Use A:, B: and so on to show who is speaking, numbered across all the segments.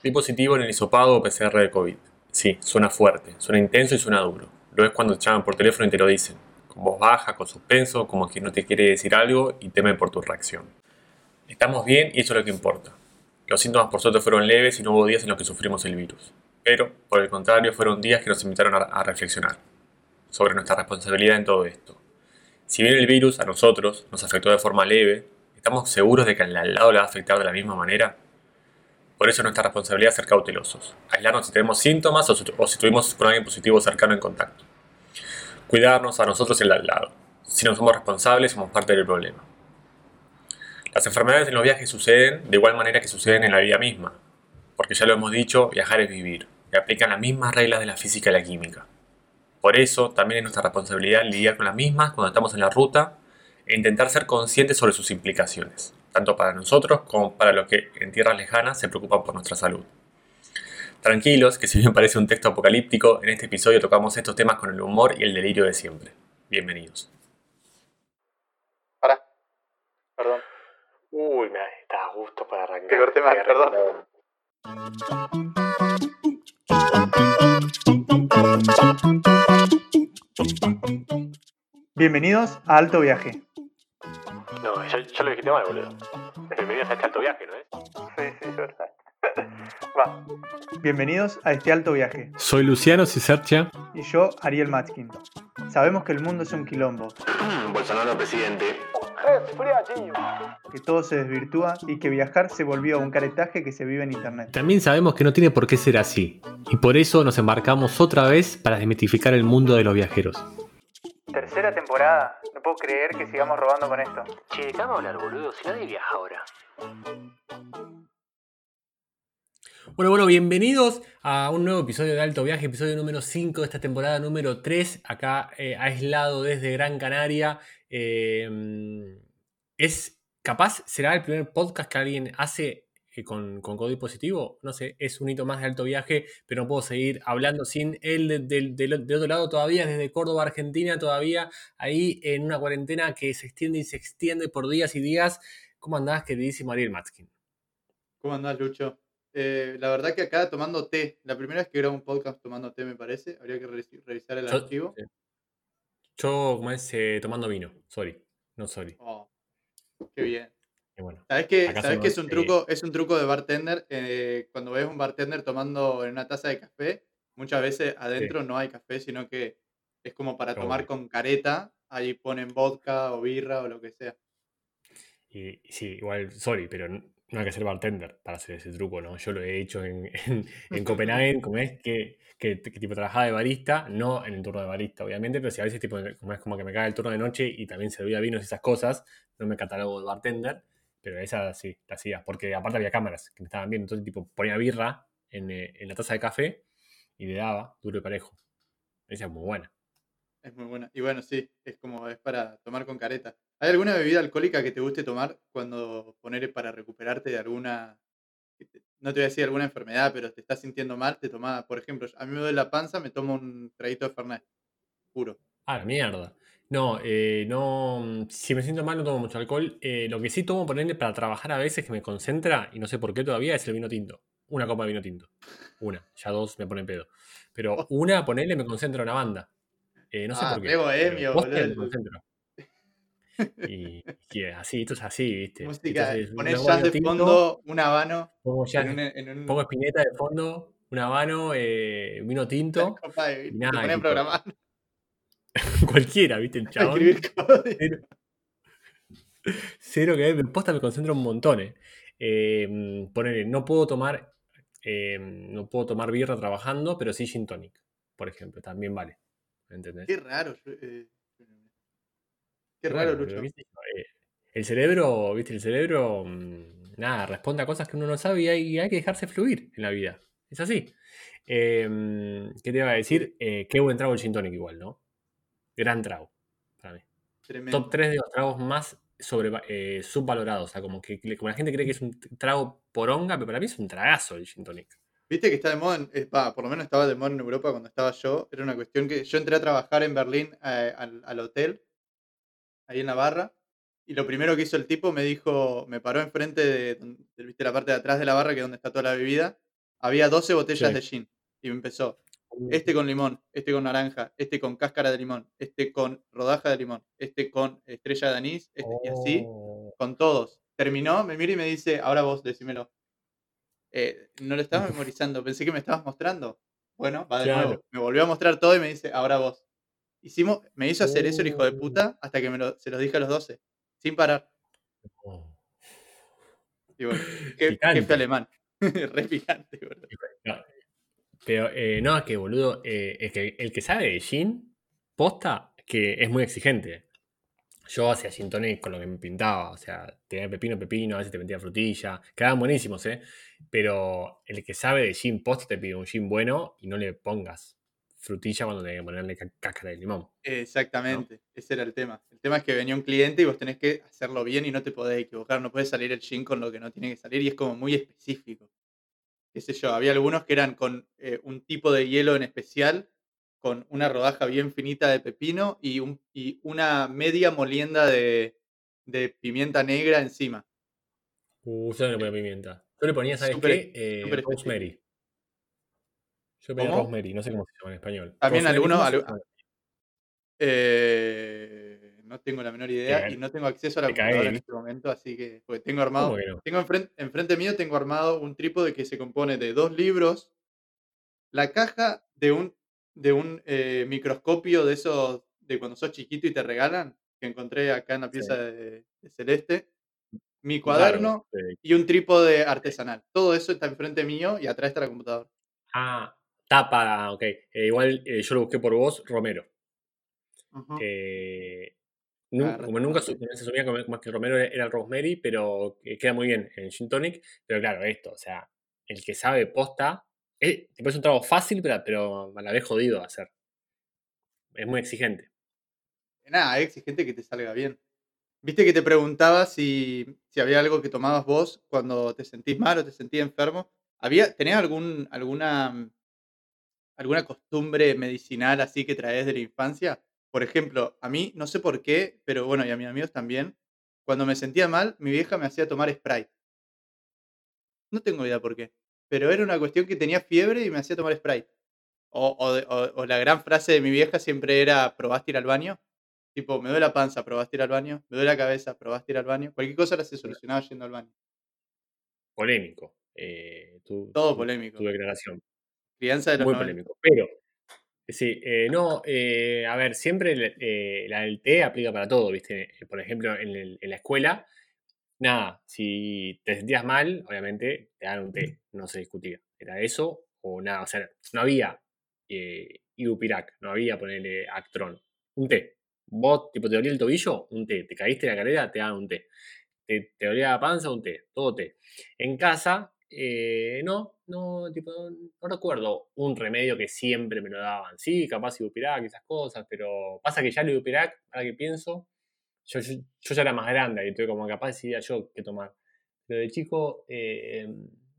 A: Di positivo en el hisopado PCR de COVID. Sí, suena fuerte, suena intenso y suena duro. Lo es cuando te llaman por teléfono y te lo dicen, con voz baja, con suspenso, como quien no te quiere decir algo y teme por tu reacción. Estamos bien y eso es lo que importa. Los síntomas por suerte fueron leves y no hubo días en los que sufrimos el virus. Pero, por el contrario, fueron días que nos invitaron a, a reflexionar sobre nuestra responsabilidad en todo esto. Si bien el virus a nosotros nos afectó de forma leve, ¿estamos seguros de que al lado le va a afectar de la misma manera? Por eso es nuestra responsabilidad ser cautelosos, aislarnos si tenemos síntomas o si, o si estuvimos con alguien positivo cercano en contacto. Cuidarnos a nosotros y al lado. Si no somos responsables, somos parte del problema. Las enfermedades en los viajes suceden de igual manera que suceden en la vida misma, porque ya lo hemos dicho, viajar es vivir, y aplican las mismas reglas de la física y la química. Por eso, también es nuestra responsabilidad lidiar con las mismas cuando estamos en la ruta e intentar ser conscientes sobre sus implicaciones, tanto para nosotros como para los que en tierras lejanas se preocupan por nuestra salud. Tranquilos, que si bien parece un texto apocalíptico, en este episodio tocamos estos temas con el humor y el delirio de siempre. Bienvenidos.
B: Pará. Perdón.
A: Uy, me está a gusto para arrancar.
B: Te corté mal, perdón. Bienvenidos a Alto Viaje.
A: No, ya, ya lo dijiste mal, boludo. Bienvenidos a este alto viaje, ¿no es?
B: Sí, sí, es verdad. Va. Bienvenidos a este alto viaje.
C: Soy Luciano Cisercia.
B: Y yo, Ariel Matskin. Sabemos que el mundo es un quilombo,
A: Bolsonaro presidente.
B: que todo se desvirtúa y que viajar se volvió un caretaje que se vive en internet.
C: También sabemos que no tiene por qué ser así. Y por eso nos embarcamos otra vez para desmitificar el mundo de los viajeros.
B: Tercera temporada. No puedo creer que sigamos robando con esto.
A: Che, ¿de qué vamos a hablar, boludo? Si nadie viaja ahora.
C: Bueno, bueno, bienvenidos a un nuevo episodio de Alto Viaje, episodio número 5 de esta temporada número 3, acá eh, aislado desde Gran Canaria. Eh, es capaz, será el primer podcast que alguien hace con, con código positivo. No sé, es un hito más de Alto Viaje, pero no puedo seguir hablando sin él de- del- del otro lado todavía, desde Córdoba, Argentina, todavía ahí en una cuarentena que se extiende y se extiende por días y días. ¿Cómo andás, queridísimo Ariel Matskin?
B: ¿Cómo andás, Lucho? Eh, la verdad que acá tomando té. La primera vez que grabo un podcast tomando té, me parece. Habría que re- revisar el
C: Yo-
B: archivo.
C: Yo, como es, eh, tomando vino. Sorry. No sorry.
B: Oh, qué bien.
C: Y bueno.
B: ¿Sabes ¿sabés
C: somos,
B: qué es un
C: eh,
B: truco? Es un truco de bartender. eh, cuando ves un bartender tomando en una taza de café, muchas veces adentro no hay café, sino que es como para tomar con careta. Ahí ponen vodka o birra o lo que sea.
C: Y, sí, igual, sorry, pero no hay que ser bartender para hacer ese truco, ¿no? Yo lo he hecho en, en, en Copenhague, como es que, que, que tipo trabajaba de barista, no en el turno de barista, obviamente, pero si a veces tipo, como es como que me cae el turno de noche y también servía vinos y esas cosas, no me catalogo de bartender, pero esa sí, la hacía, porque aparte había cámaras que me estaban viendo, entonces tipo ponía birra en, eh, en la taza de café y le daba duro y parejo. Esa es muy buena.
B: Es muy buena. Y bueno, sí, es como es para tomar con careta. ¿Hay alguna bebida alcohólica que te guste tomar cuando poner para recuperarte de alguna, no te voy a decir alguna enfermedad, pero te estás sintiendo mal? Te tomás, por ejemplo, a mí me duele la panza, me tomo un traguito de Fernet, puro.
C: Ah, la mierda. No, eh, no. Si me siento mal, no tomo mucho alcohol. Eh, lo que sí tomo, ponerle para trabajar a veces que me concentra, y no sé por qué todavía, es el vino tinto. Una copa de vino tinto. Una. Ya dos me ponen pedo. Pero una, ponerle, me concentra una banda. Eh, no sé
B: Ah,
C: por qué.
B: bohemio, boludo.
C: me concentro. Y, y así, esto es así, ¿viste?
B: Música,
C: una
B: jazz de
C: tinto,
B: fondo, un habano,
C: Pongo, jazz-
B: en un, en un-
C: pongo espineta de fondo, un habano, eh, vino tinto,
B: copa de
C: y nada,
B: te
C: tipo,
B: programar,
C: cualquiera, ¿viste? El chabón. Cero, cero que ver, posta me concentro un montón. Eh. Eh, ponele, no puedo tomar eh, no puedo tomar birra trabajando, pero sí gin tonic, por ejemplo, también vale. ¿Entendés?
B: Qué raro. eh, qué raro,
C: bueno,
B: Lucho.
C: Eh, el cerebro, ¿viste? El cerebro, mm, nada, responde a cosas que uno no sabe y hay, y hay que dejarse fluir en la vida. Es así. Eh, ¿Qué te iba a decir? Eh, qué buen trago el gin tonic igual, ¿no? Gran trago, para mí.
B: Tremendo.
C: top 3 de los tragos más sobre, eh, subvalorados. O sea, como que como la gente cree que es un trago poronga, pero para mí es un tragazo el gin tonic.
B: Viste que está de moda, en- eh, por lo menos estaba de moda en Europa cuando estaba yo. Era una cuestión que yo entré a trabajar en Berlín eh, al, al hotel, ahí en la barra, y lo primero que hizo el tipo me dijo, me paró enfrente de, viste, la parte de atrás de la barra, que es donde está toda la bebida, había 12 botellas
C: Sí.
B: de gin. Y me empezó, este con limón, este con naranja, este con cáscara de limón, este con rodaja de limón, este con estrella de anís, este, y así,
C: oh.
B: con todos. Terminó, me mira y me dice, ahora vos, decímelo. Eh, no lo estabas memorizando, pensé que me estabas mostrando. Bueno, va de
C: Claro.
B: nuevo. Me volvió a mostrar todo y me dice, ahora vos. Hicimos, me hizo hacer eso el hijo de
C: Oh.
B: puta hasta que me lo- se los dije a los 12, sin parar. Y bueno, qué alemán. Re picante, boludo.
C: Pero eh, no, es que boludo, eh, es que el que sabe de gin, posta, que es muy exigente. Yo hacía gin tonic con lo que me pintaba, o sea, tenía pepino, pepino, a veces te metía frutilla, quedaban buenísimos, ¿eh? Pero el que sabe de gin posta te pide un gin bueno y no le pongas frutilla cuando tenés que ponerle cá- cáscara de limón.
B: Exactamente, ese era el tema. El tema es que venía un cliente y vos tenés que hacerlo bien y no te podés equivocar, no puedes salir el gin con lo que no tiene que salir y es como muy específico. Qué sé yo, había algunos que eran con eh, un tipo de hielo en especial, con una rodaja bien finita de pepino y, un, y una media molienda de, de pimienta negra encima.
C: Uh, yo no le ponía pimienta. Yo le ponía, ¿sabes qué? Eh, rosemary. Yo ponía
B: ¿Cómo?
C: rosemary, no sé cómo se llama en español.
B: También algunos-. Eh, no tengo la menor idea y no tengo acceso a la
C: te
B: computadora en este momento, así que porque tengo armado. Tengo enfrente, enfrente mío tengo armado un trípode que se compone de dos libros, la caja de un, de un eh, microscopio de esos de cuando sos chiquito y te regalan, que encontré acá en la pieza de, de Celeste, mi cuaderno
C: Claro,
B: y un trípode artesanal. Todo eso está enfrente mío y atrás está la computadora.
C: Ah, tapa, ok. Eh, igual eh, yo lo busqué por vos, Romero. Eh, como nunca se asumía como- más que Romero era el Rosemary, pero queda muy bien en Gin Tonic. Pero claro, esto, o sea, el que sabe posta, eh, tipo, es un trabajo fácil, pero, pero a la vez jodido de hacer. Es muy exigente.
B: Nada, es exigente que te salga bien. Viste que te preguntaba si, si había algo que tomabas vos cuando te sentís mal o te sentías enfermo. ¿Había, ¿Tenías algún, alguna, alguna costumbre medicinal así que traes de la infancia? Por ejemplo, a mí, no sé por qué, pero bueno, y a mis amigos también, cuando me sentía mal, mi vieja me hacía tomar Sprite. No tengo idea por qué, pero era una cuestión que tenía fiebre y me hacía tomar Sprite. O, o de- o- o la gran frase de mi vieja siempre era, ¿probaste ir al baño? Tipo, me duele la panza, ¿probaste ir al baño? Me duele la cabeza, ¿probaste ir al baño? Cualquier cosa ahora se solucionaba yendo al baño.
C: Polémico. eh, tu,
B: Todo
C: tu-
B: polémico.
C: Tu declaración.
B: Crianza de los
C: Muy
B: 90.
C: polémico. Pero, sí, eh, no, eh, a ver, siempre el- eh, la del té aplica para todo, ¿viste? Eh, Por ejemplo, en, el- en la escuela, nada, si te sentías mal, obviamente te dan un té, no se discutía. Era eso o nada, o sea, no había eh, Ibupirac, no había ponerle Actron, un té. Vos, tipo, te dolía el tobillo, un té. Te caíste en la carrera, te dan un té. Te, te dolía la panza, un té. Todo té. En casa, eh, no, no, tipo, no recuerdo un remedio que siempre me lo daban. Sí, capaz Ibupirac esas cosas, pero pasa que ya el Ibupirac, ahora que pienso, yo, yo, yo ya era más grande y entonces como capaz decidía yo qué tomar. Pero de chico, eh,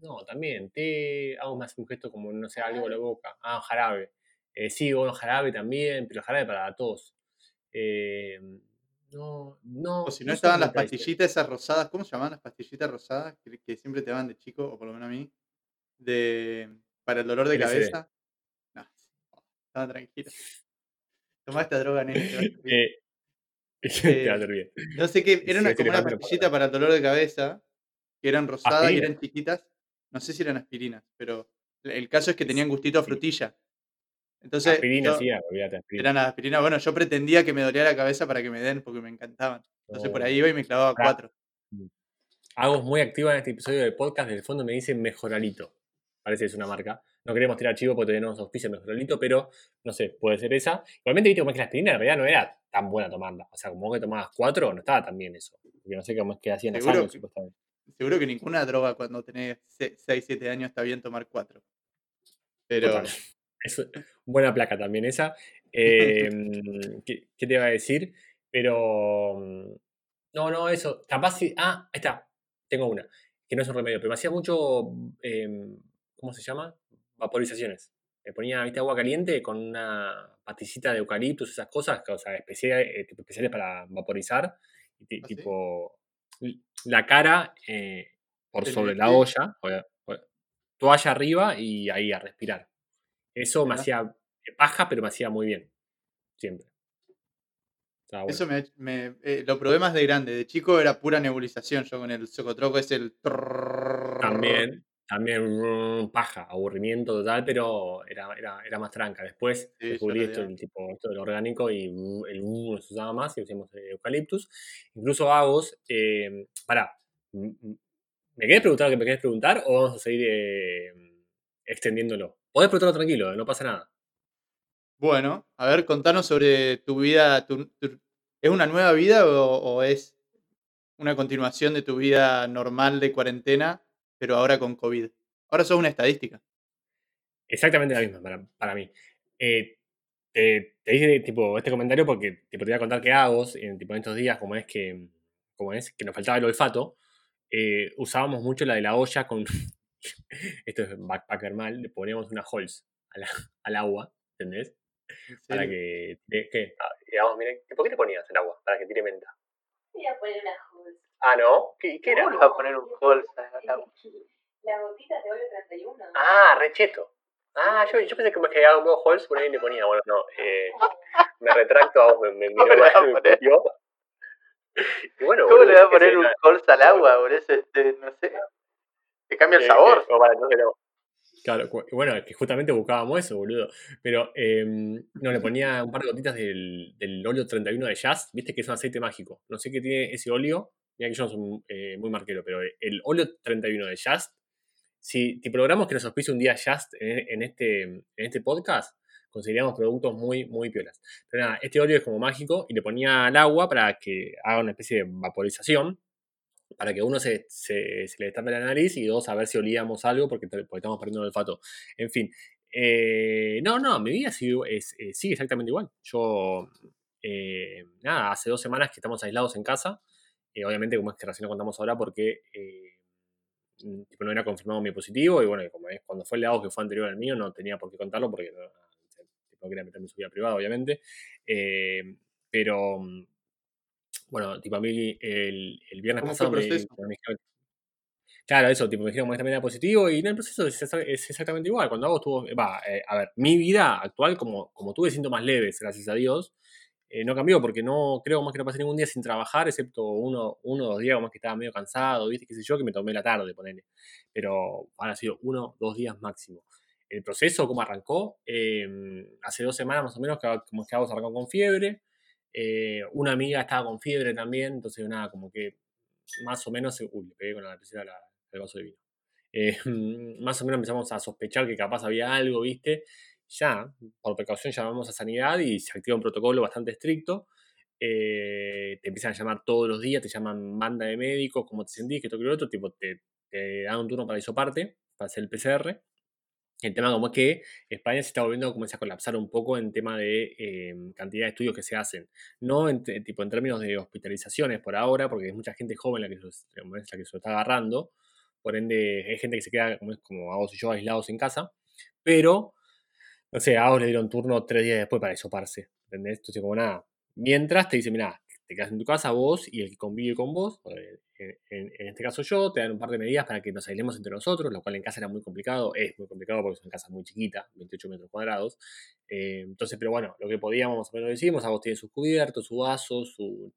C: no, también, té, hago más un gesto como, no sé, algo en la boca. Ah, jarabe. Eh, sí, bueno, jarabe también, pero jarabe para la tos. Eh, no, no.
B: O si no, estaban las pastillitas esas rosadas, ¿cómo se llamaban las pastillitas rosadas? Que, que siempre te daban de chico, o por lo menos a mí, de, para el dolor de cabeza. No, estaba tranquilo. Tomá esta droga, nene, te va a servir.
C: Eh, te va a
B: Eh,
C: servir.
B: No sé qué, era
C: Sí,
B: una, como una pastillita para el dolor de cabeza, que eran rosadas y eran chiquitas. No sé si eran aspirinas, pero el caso es que tenían gustito a
C: Sí.
B: frutilla. Entonces,
C: Aspirina,
B: yo-
C: sí, olvídate, aspirina.
B: eran las aspirinas. Bueno, yo pretendía que me dolía la cabeza para que me den, porque me encantaban. Entonces por
C: No.
B: ahí iba y me clavaba cuatro.
C: Hago muy activa en este episodio del podcast. Del fondo me dicen Mejoralito. Parece que es una marca. No queremos tirar chivo porque todavía no nos auspicia Mejoralito, pero no sé, puede ser esa. Igualmente, viste como es que la aspirina en realidad no era tan buena tomarla. O sea, como que tomabas cuatro, no estaba tan bien eso. Porque no sé cómo es que hacían la
B: Seguro
C: sangre,
B: que-
C: supuestamente.
B: Seguro que ninguna droga cuando tenés 6, 7 años está bien tomar cuatro. Pero
C: Total. Es buena placa también esa. Eh, ¿qué, qué te iba a decir? Pero. mm, No, no, eso. Capaz si. Ah, ahí está. Tengo una. Que no es un remedio, pero me hacía mucho. em, ¿Cómo se llama? Vaporizaciones. Me ponía, viste, agua caliente con una pastillita de eucaliptus, esas cosas, o sea, especiales, eh, especiales para vaporizar.
B: ¿Ah, sí?
C: tipo. La cara eh, por
B: ¿Te
C: sobre la olla. toalla arriba y ahí a respirar. Eso me
B: Mirá.
C: hacía paja, pero me hacía muy bien. Siempre. Bueno.
B: Eso me, me- eh, lo probé más de grande. De chico era pura nebulización. Yo con el socotroco es el.
C: También, también paja, aburrimiento total, pero era, era, era más tranca. Después
B: Sí,
C: descubrí esto, el tipo, esto del orgánico y el no se usaba más y usamos eh, eucaliptus. Incluso Agos, eh, pará, ¿me querés preguntar lo que me querés preguntar o vamos a seguir eh, extendiéndolo? Podés preguntarlo tranquilo, no pasa nada.
B: Bueno, a ver, contanos sobre tu vida. tu- tu- ¿Es una nueva vida o, o es una continuación de tu vida normal de cuarentena, pero ahora con COVID? Ahora sos una estadística.
C: Exactamente la misma para, para mí. Eh, te, te hice tipo, este comentario porque tipo, te voy a contar que Agos, en, tipo, en estos días, como es que, como es, que nos faltaba el olfato, eh, usábamos mucho la de la olla con. esto es backpacker mal, le poníamos una holes la- al agua, ¿entendés?
B: ¿En
C: Para que. tire- ¿Qué? Ah, digamos, miren, ¿por qué le ponías el agua? Para que tire menta.
D: Voy a poner una Halls.
C: Ah, no. ¿Qué, qué era?
B: ¿Cómo le vas a poner un Halls al agua?
D: La gotita de óleo 31.
C: Ah, recheto. Ah, yo, yo pensé que me quedaba un poco Halls, por ahí le ponía. Bueno, no. Eh, me retracto, vamos, me, me miró
B: ¿Cómo le
C: mal,
B: vas a
C: me
B: poner?
C: puteó. Y bueno,
B: ¿Cómo
C: boludo,
B: le vas a poner un Halls al agua? Por eso, este, no sé. Te cambia el
C: eh,
B: sabor.
C: que- o para, entonces no. Claro, bueno, es que justamente buscábamos eso, boludo. Pero eh, no, le ponía un par de gotitas del, del óleo 31 de Jazz, viste que es un aceite mágico. No sé qué tiene ese óleo, mira que yo no soy eh, muy marquero, pero el óleo 31 de Jazz, si, si logramos que nos auspicie un día Jazz en, en este, en este podcast, conseguiríamos productos muy, muy piolas. Pero nada, este óleo es como mágico y le ponía al agua para que haga una especie de vaporización para que uno se, se, le destape la nariz y dos, a ver si olíamos algo porque, estamos perdiendo el olfato. En fin, eh, no, no, mi vida eh, sigue exactamente igual. Yo, eh, nada, hace dos semanas que estamos aislados en casa. eh, obviamente, como es que recién lo contamos ahora, porque mm, no era confirmado mi positivo. Y bueno, como es, cuando fue el lado que fue anterior al mío, no tenía por qué contarlo porque no, quería meterme en su vida privada, obviamente. Pero, mm, bueno, tipo a mí el, el viernes
B: ¿Cómo fue
C: pasado me, me dijeron- Claro, eso, tipo, me dijeron que también era positivo y no, el proceso es, es exactamente igual. Cuando hago estuvo, va, eh, a ver, mi vida actual, como, como tuve síntomas leves, gracias a Dios, eh, no cambió porque no creo más que no pasé ningún día sin trabajar, excepto uno, uno o dos días más que estaba medio cansado, viste, qué sé yo, que me tomé la tarde, ponele. Pero han sido uno, dos días máximo. El proceso, ¿cómo arrancó? Eh, hace dos semanas más o menos, que, como que Agos arrancó con fiebre. Eh, una amiga estaba con fiebre también, entonces nada, como que más o menos, uy, le pegué con la lapicera la- el vaso de vino. Eh, más o menos empezamos a sospechar que capaz había algo, ¿viste? Ya, por precaución, llamamos a sanidad y se activa un protocolo bastante estricto. Eh, te empiezan a llamar todos los días, te llaman banda de médicos, cómo te sentís, que esto que lo otro, tipo, te, te dan un turno para isoparte, para hacer el PCR. El tema como es que España se está volviendo a comenzar a colapsar un poco en tema de eh, cantidad de estudios que se hacen. No en, tipo, en términos de hospitalizaciones por ahora, porque hay mucha gente joven la que, se, lo- es está agarrando. Por ende, hay gente que se queda, como es como vos y yo, aislados en casa. Pero, no sé, a vos le dieron turno tres días después para hisoparse. ¿Entendés? Entonces, como nada. Mientras te dicen, mira, te quedas en tu casa vos y el que convive con vos, en, este caso yo, te dan un par de medidas para que nos aislemos entre nosotros, lo cual en casa era muy complicado, es muy complicado porque es una casa muy chiquita, 28 metros cuadrados. Eh, entonces, pero bueno, lo que podíamos más o menos lo hicimos, a vos tiene sus cubiertos, su vaso, su,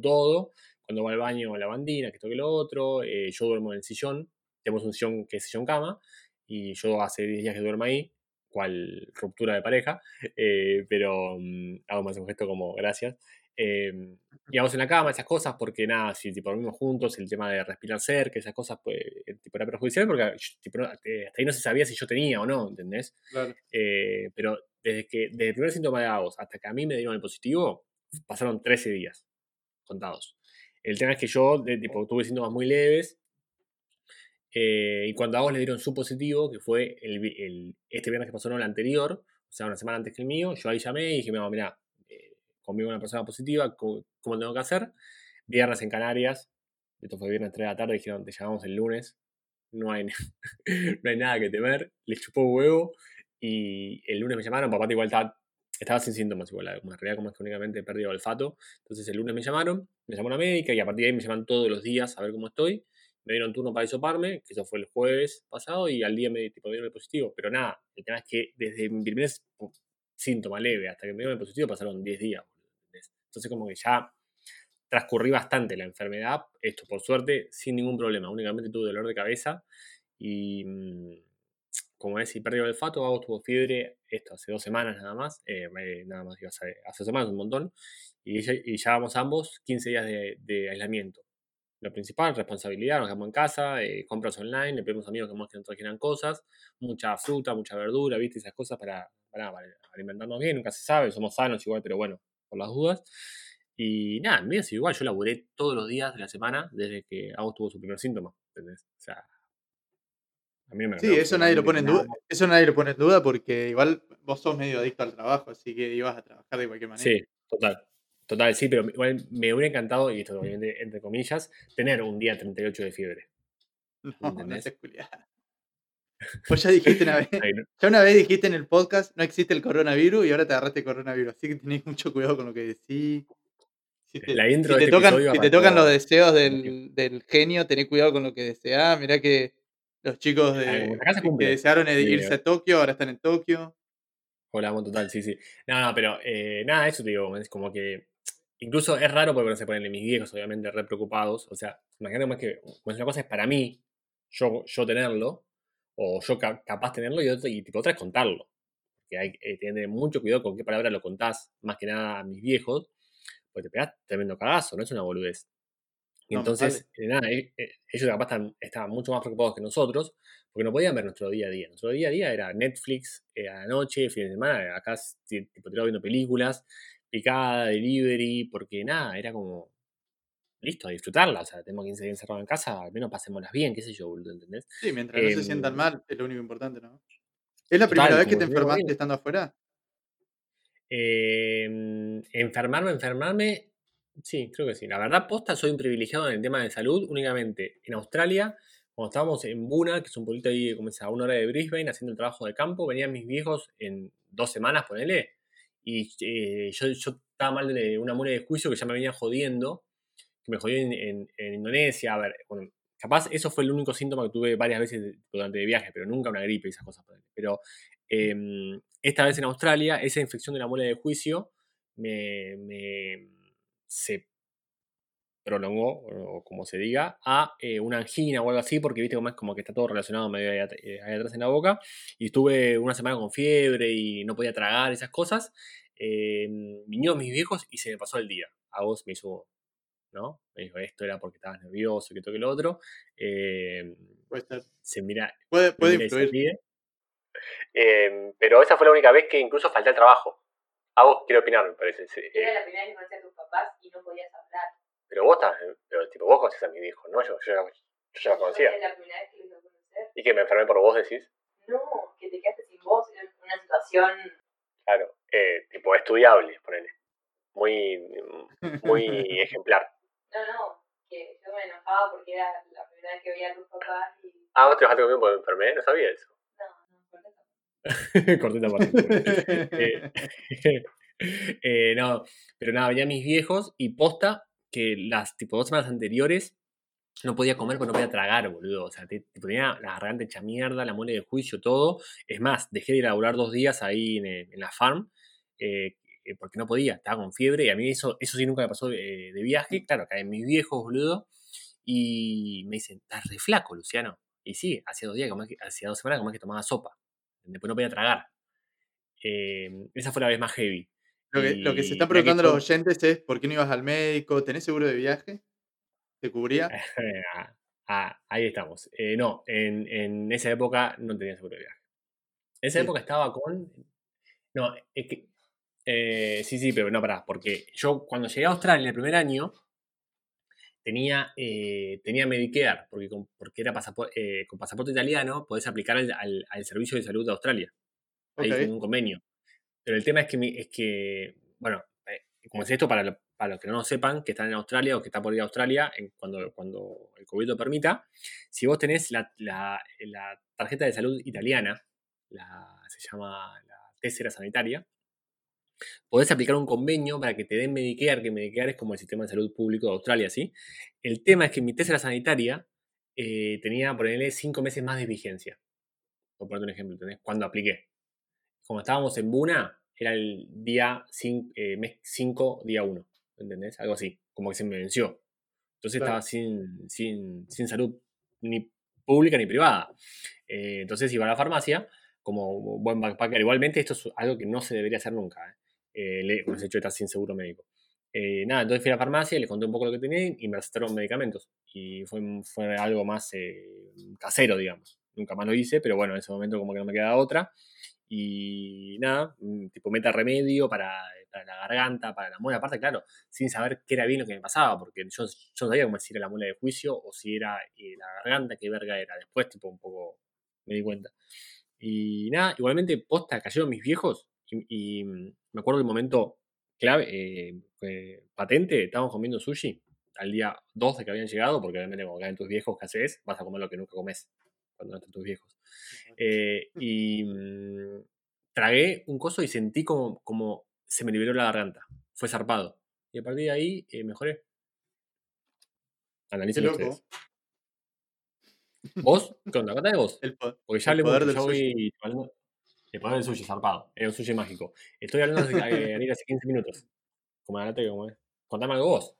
C: todo. Cuando va al baño, la bandina, que esto que lo otro. eh, yo duermo en el sillón, tenemos un sillón que es sillón cama, y yo hace 10 días que duermo ahí, cual ruptura de pareja, eh, pero mm, hago más un gesto como gracias. Eh, y vamos en la cama, esas cosas, porque nada, si tipo, dormimos juntos, el tema de respirar cerca, esas cosas, pues, tipo, era perjudicial, porque tipo, no- eh, hasta ahí no se sabía si yo tenía o no, ¿entendés?
B: Claro.
C: Eh, pero desde que desde el primer síntoma de Agos hasta que a mí me dieron el positivo, pasaron 13 días contados. El tema es que yo de- tipo, tuve síntomas muy leves. eh, y cuando a Agos le dieron su positivo, que fue el, vi- el- este viernes que pasó, no el anterior, o sea, una semana antes que el mío, yo ahí llamé y dije, mira, mira, conmigo una persona positiva, ¿cómo, tengo que hacer? Viernes en Canarias, esto fue viernes 3 de la tarde, dijeron, te llamamos el lunes, no hay, no hay nada que temer, les chupó huevo y el lunes me llamaron, papá igual estaba, estaba sin síntomas, igual, en realidad como es que únicamente he perdido olfato, entonces el lunes me llamaron, me llamó una médica y a partir de ahí me llaman todos los días a ver cómo estoy, me dieron turno para hisoparme, que eso fue el jueves pasado, y al día me, tipo, dieron el positivo. Pero nada, el tema es que desde mi primer síntoma leve hasta que me dieron el positivo pasaron 10 días. Entonces como que ya transcurrí bastante la enfermedad, esto por suerte, sin ningún problema. Únicamente tuve dolor de cabeza y, mm, como es, y perdí el olfato, Vamos, tuvo fiebre, esto hace dos semanas nada más, eh, nada más, hace, hace dos semanas un montón, y, ya- y ya vamos ambos 15 días de, aislamiento. Lo principal, responsabilidad, nos quedamos en casa, eh, compras online, le pedimos a amigos que que nos cosas, mucha fruta, mucha verdura, viste, esas cosas para, para, para alimentarnos bien, nunca se sabe, somos sanos igual, pero bueno, por las dudas. Y nada, mira, si igual yo laburé todos los días de la semana desde que Agus tuvo su primer síntoma, ¿entendés? O sea, a mí no me
B: Sí,
C: no,
B: eso nadie lo pone en duda. Eso nadie lo pone en duda porque igual vos sos medio adicto al trabajo, así que ibas a trabajar de cualquier manera.
C: Sí, total. Total, sí, pero igual me hubiera encantado, y esto obviamente entre comillas, tener un día 38 de fiebre.
B: No, no
C: ¿Entendés?
B: culiada. Vos ya dijiste una vez, ya una vez dijiste en el podcast, no existe el coronavirus y ahora te agarraste coronavirus, así que tenés mucho cuidado con lo que decís. Si te,
C: La intro
B: si
C: de
B: te
C: este
B: tocan, si te tocan los deseos del, del genio, tenés cuidado con lo que deseás. Mirá que los chicos de, que desearon
C: Sí,
B: irse a Tokio ahora están en Tokio.
C: Hola, amo total, sí, sí. No, no, pero eh, nada, eso te digo, es como que. Incluso es raro porque no se ponen mis viejos, obviamente, re preocupados. O sea, imagínate como es que una cosa es para mí, yo, yo tenerlo, o yo ca- capaz tenerlo, y, otra, y tipo, otra es contarlo. Porque hay que tener mucho cuidado con qué palabra lo contás, más que nada a mis viejos, porque te pegás tremendo cagazo, no es una boludez. Y
B: No,
C: entonces, eh, nada, eh, eh, ellos capaz están- estaban mucho más preocupados que nosotros, porque no podían ver nuestro día a día. Nuestro día a día era Netflix eh, a la noche, fin de semana, acá tipo, tirado viendo películas, picada, delivery, porque nada, era como, listo, a disfrutarla. O sea, tenemos 15 días encerrados en casa, al menos pasémoslas bien, qué sé yo, boludo, ¿entendés?
B: Sí, mientras no se sientan
C: Em,
B: mal, es lo único importante, ¿no? ¿Es la
C: Total,
B: primera vez que te enfermaste estando afuera?
C: Eh, enfermarme, enfermarme, sí, creo que sí. La verdad, posta, soy un privilegiado en el tema de salud, únicamente en Australia, cuando estábamos en Buna, que es un pueblito ahí como a una hora de Brisbane, haciendo el trabajo de campo, venían mis viejos en dos semanas, ponele, y eh, yo, yo estaba mal de una muela de juicio que ya me venía jodiendo, que me jodió en, Indonesia, a ver, bueno, capaz eso fue el único síntoma que tuve varias veces durante el viaje, pero nunca una gripe y esas cosas. Pero em, esta vez en Australia, esa infección de la muela de juicio me, se prolongó, o como se diga, a eh, una angina o algo así, porque viste como es como que está todo relacionado medio eh, ahí atrás en la boca. Y estuve una semana con fiebre y no podía tragar esas cosas. Eh, vinieron mis viejos y se me pasó el día. A vos me hizo, ¿no? Me dijo, esto era porque estabas nervioso, que esto que lo otro. Eh,
B: Puede ser.
C: se mira,
B: Puede, puede
C: mira
B: influir.
C: Eh, pero esa fue la única vez que incluso falté al trabajo. A vos quiero opinar, me parece. sí, eh,
D: Era la primera vez que conocía a tus papás y no podías hablar.
C: pero vos estás, pero tipo, vos conocés a mi viejo, ¿no? Yo, yo, ya- yo ya lo conocía.
D: La primera vez que lo conocer.
C: Y que me enfermé por vos, decís.
D: No, que te quedaste sin voz en una situación.
C: Claro, eh, tipo, estudiable, ponele. Muy, muy ejemplar.
D: No, no, que yo me enojaba porque era la primera vez que veía a tus papás y.
C: Ah, vos trabajaste conmigo me enfermé, no sabía eso.
D: No, no, por eso.
C: Cortita parte. Eh, eh, no, pero nada, venían mis viejos y posta que las tipo dos semanas anteriores no podía comer porque no podía tragar, boludo. O sea, te- tipo, tenía la garganta hecha mierda, la muela de juicio, todo. Es más, dejé de ir a laburar dos días ahí en, en la farm eh, eh, porque no podía, estaba con fiebre y a mí eso, eso sí nunca me pasó de, de viaje. Claro, caen mis viejos, boludo. Y me dicen, estás re flaco, Luciano. Y sí, hacía dos días, como que- dos semanas como es que tomaba sopa. Después no podía tragar. Eh, esa fue la vez más heavy.
B: Lo que, lo que se
C: que
B: preguntando los oyentes es ¿por qué no ibas al médico? ¿Tenés seguro de viaje? ¿Te cubría?
C: Ah, ah, ahí estamos. Eh, no, en, en esa época no tenía seguro de viaje. En esa
B: Sí.
C: época estaba con. No, es que. Eh, sí, sí, pero no pará, porque yo cuando llegué a Australia el primer año tenía, eh, tenía Medicare, porque con, porque era eh, con pasaporte italiano podés aplicar al, al- al servicio de salud de Australia. Ahí
B: Ok.
C: con un convenio. Pero el tema es que, mi- es que bueno, eh, como es esto, para, lo- para los que no lo sepan, que están en Australia o que están por ir a Australia, en- cuando, cuando el COVID lo permita, si vos tenés la, la- la tarjeta de salud italiana, la, se llama la Tessera Sanitaria, podés aplicar un convenio para que te den Medicare, que Medicare es como el sistema de salud público de Australia, ¿sí? El tema es que mi Tessera Sanitaria eh, tenía, ponerle, cinco meses más de vigencia. Por ponerte un ejemplo, ¿entendés? Cuando apliqué. Como estábamos en Buna, era el día 5, mes 5, día 1. ¿Entendés? Algo así. Como que se me venció. Entonces
B: Claro.
C: estaba sin, sin, sin salud ni pública ni privada. Eh, entonces iba a la farmacia como buen backpacker. Igualmente esto es algo que no se debería hacer nunca. ¿eh? Eh, le- ese hecho estar sin seguro médico. Eh, nada, entonces fui a la farmacia, les conté un poco lo que tenía y me recetaron medicamentos. Y fue, fue algo más eh, casero, digamos. Nunca más lo hice, pero bueno, en ese momento como que no me quedaba otra. Y nada, mm, tipo meta remedio para, para la garganta, para la muela. Aparte, claro, sin saber qué era bien lo que me pasaba, porque yo, yo no sabía cómo si era la muela de juicio o si era eh, la garganta, qué verga era. Después, tipo, un poco me di cuenta. Y nada, igualmente, posta, cayeron mis viejos y, y me acuerdo del momento clave, eh, patente, estábamos comiendo sushi al día 2 de que habían llegado, porque obviamente como caen tus viejos, ¿qué haces? Vas a comer lo que nunca comes cuando no están tus viejos. Eh, y mm, tragué un coso y sentí como, como se me liberó la garganta. Fue zarpado. Y a partir de ahí eh, mejoré.
B: Qué
C: Analicen
B: loco.
C: ustedes. ¿Vos? ¿Qué onda? Contame vos.
B: El, po-
C: Porque ya
B: el
C: hablé
B: poder del
C: ya
B: sushi.
C: Voy hablando. El sushi, zarpado. Es un sushi mágico. Estoy hablando de Ariel hace 15 minutos. Como adelante, como es. Contame algo vos.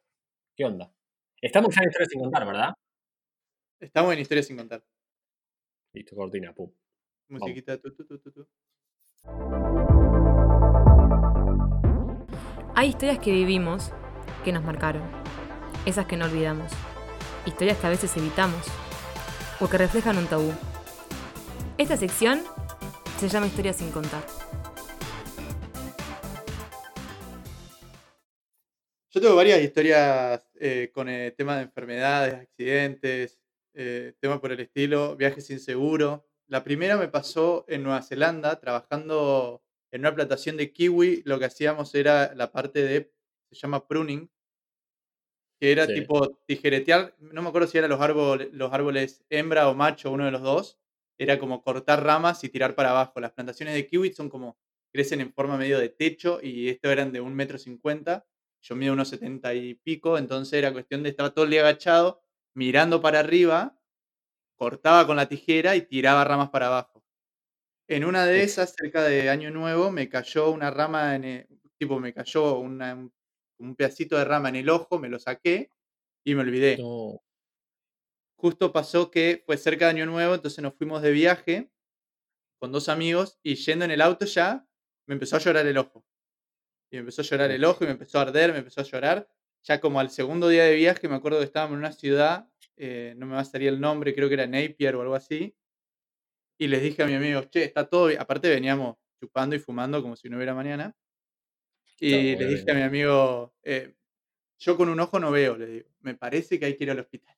C: ¿Qué onda? Estamos ya en historias sin contar, ¿verdad?
B: Estamos en historias sin contar.
C: Listo, cortina, pum.
B: Musiquita. Tu, tu, tu, tu, tu.
E: Hay historias que vivimos que nos marcaron, esas que no olvidamos, historias que a veces evitamos o que reflejan un tabú. Esta sección se llama Historias sin contar.
B: Yo tengo varias historias eh, con el tema de enfermedades, accidentes, eh, temas por el estilo, viajes sin seguro. La primera me pasó en Nueva Zelanda, trabajando en una plantación de kiwi. Lo que hacíamos era la parte de, se llama pruning, que era
C: Sí.
B: tipo tijeretear, no me acuerdo si eran los árboles, los árboles hembra o macho, uno de los dos. Era como cortar ramas y tirar para abajo. Las plantaciones de kiwi son como, crecen en forma medio de techo y esto eran de un metro cincuenta yo mido unos 70 y pico, entonces era cuestión de estar todo el día agachado, mirando para arriba, cortaba con la tijera y tiraba ramas para abajo. En una de esas, cerca de Año Nuevo, me cayó una rama, en el- tipo, me cayó una- un pedacito de rama en el ojo, me lo saqué y me olvidé.
C: No.
B: Justo pasó que fue cerca de Año Nuevo, entonces nos fuimos de viaje con dos amigos y yendo en el auto ya, me empezó a llorar el ojo. Y me empezó a llorar el ojo y me empezó a arder, me empezó a llorar. Ya como al segundo día de viaje, me acuerdo que estábamos en una ciudad, eh, no me va a salir el nombre, creo que era Napier o algo así. Y les dije a mi amigo, che, está todo bien. Aparte veníamos chupando y fumando como si no hubiera mañana. Y
C: Claro,
B: le dije a mi amigo, eh, yo con un ojo no veo, le digo, me parece que hay que ir al hospital.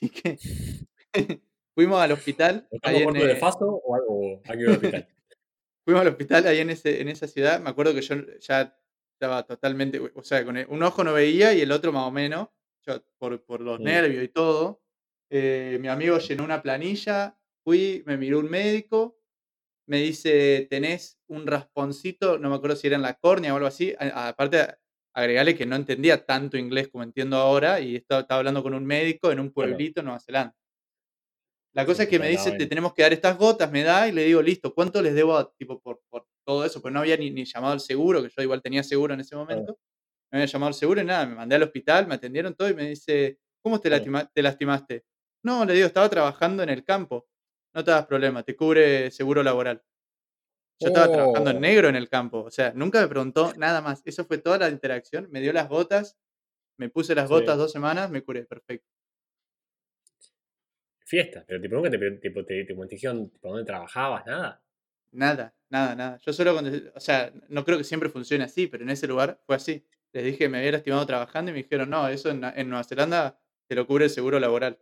B: Así que fuimos al hospital.
C: ¿Estamos corto de
B: eh,
C: faso o algo? Ir al hospital.
B: Fuimos al hospital ahí en, ese, en esa ciudad. Me acuerdo que yo ya estaba totalmente, o sea, con el- un ojo no veía y el otro más o menos, yo, por, por los
C: Mm.
B: nervios y todo. Eh, mi amigo llenó una planilla, fui, me miró un médico, me dice, tenés un rasponcito, no me acuerdo si era en la córnea o algo así. Aparte, agregarle que no entendía tanto inglés como entiendo ahora y estaba, estaba hablando con un médico en un
C: Claro.
B: pueblito en Nueva Zelanda. La cosa
C: Sí,
B: es que me dice, te
C: en-
B: tenemos que dar estas gotas, me da, y le digo, listo, ¿cuánto les debo a- tipo, por, por todo eso? Pues no había ni, ni llamado al seguro, que yo igual tenía seguro en ese momento. No había llamado al seguro y nada, me mandé al hospital, me atendieron todo y me dice, ¿cómo te,
C: Claro.
B: lastima- te lastimaste? No, le digo, estaba trabajando en el campo. No te das problema, te cubre seguro laboral. Yo estaba trabajando en
C: Oh.
B: negro en el campo, o sea, nunca me preguntó nada más. Eso fue toda la interacción, me dio las gotas, me puse las
C: Sí.
B: gotas dos semanas, me curé, perfecto.
C: Fiesta, pero tipo, nunca te, tipo, te, te, te tipo, dónde trabajabas, nada.
B: Nada, nada, nada. Yo solo cuando, o sea, no creo que siempre funcione así, pero en ese lugar fue así. Les dije que me había lastimado trabajando y me dijeron, no, eso en, en Nueva Zelanda te lo cubre el seguro laboral.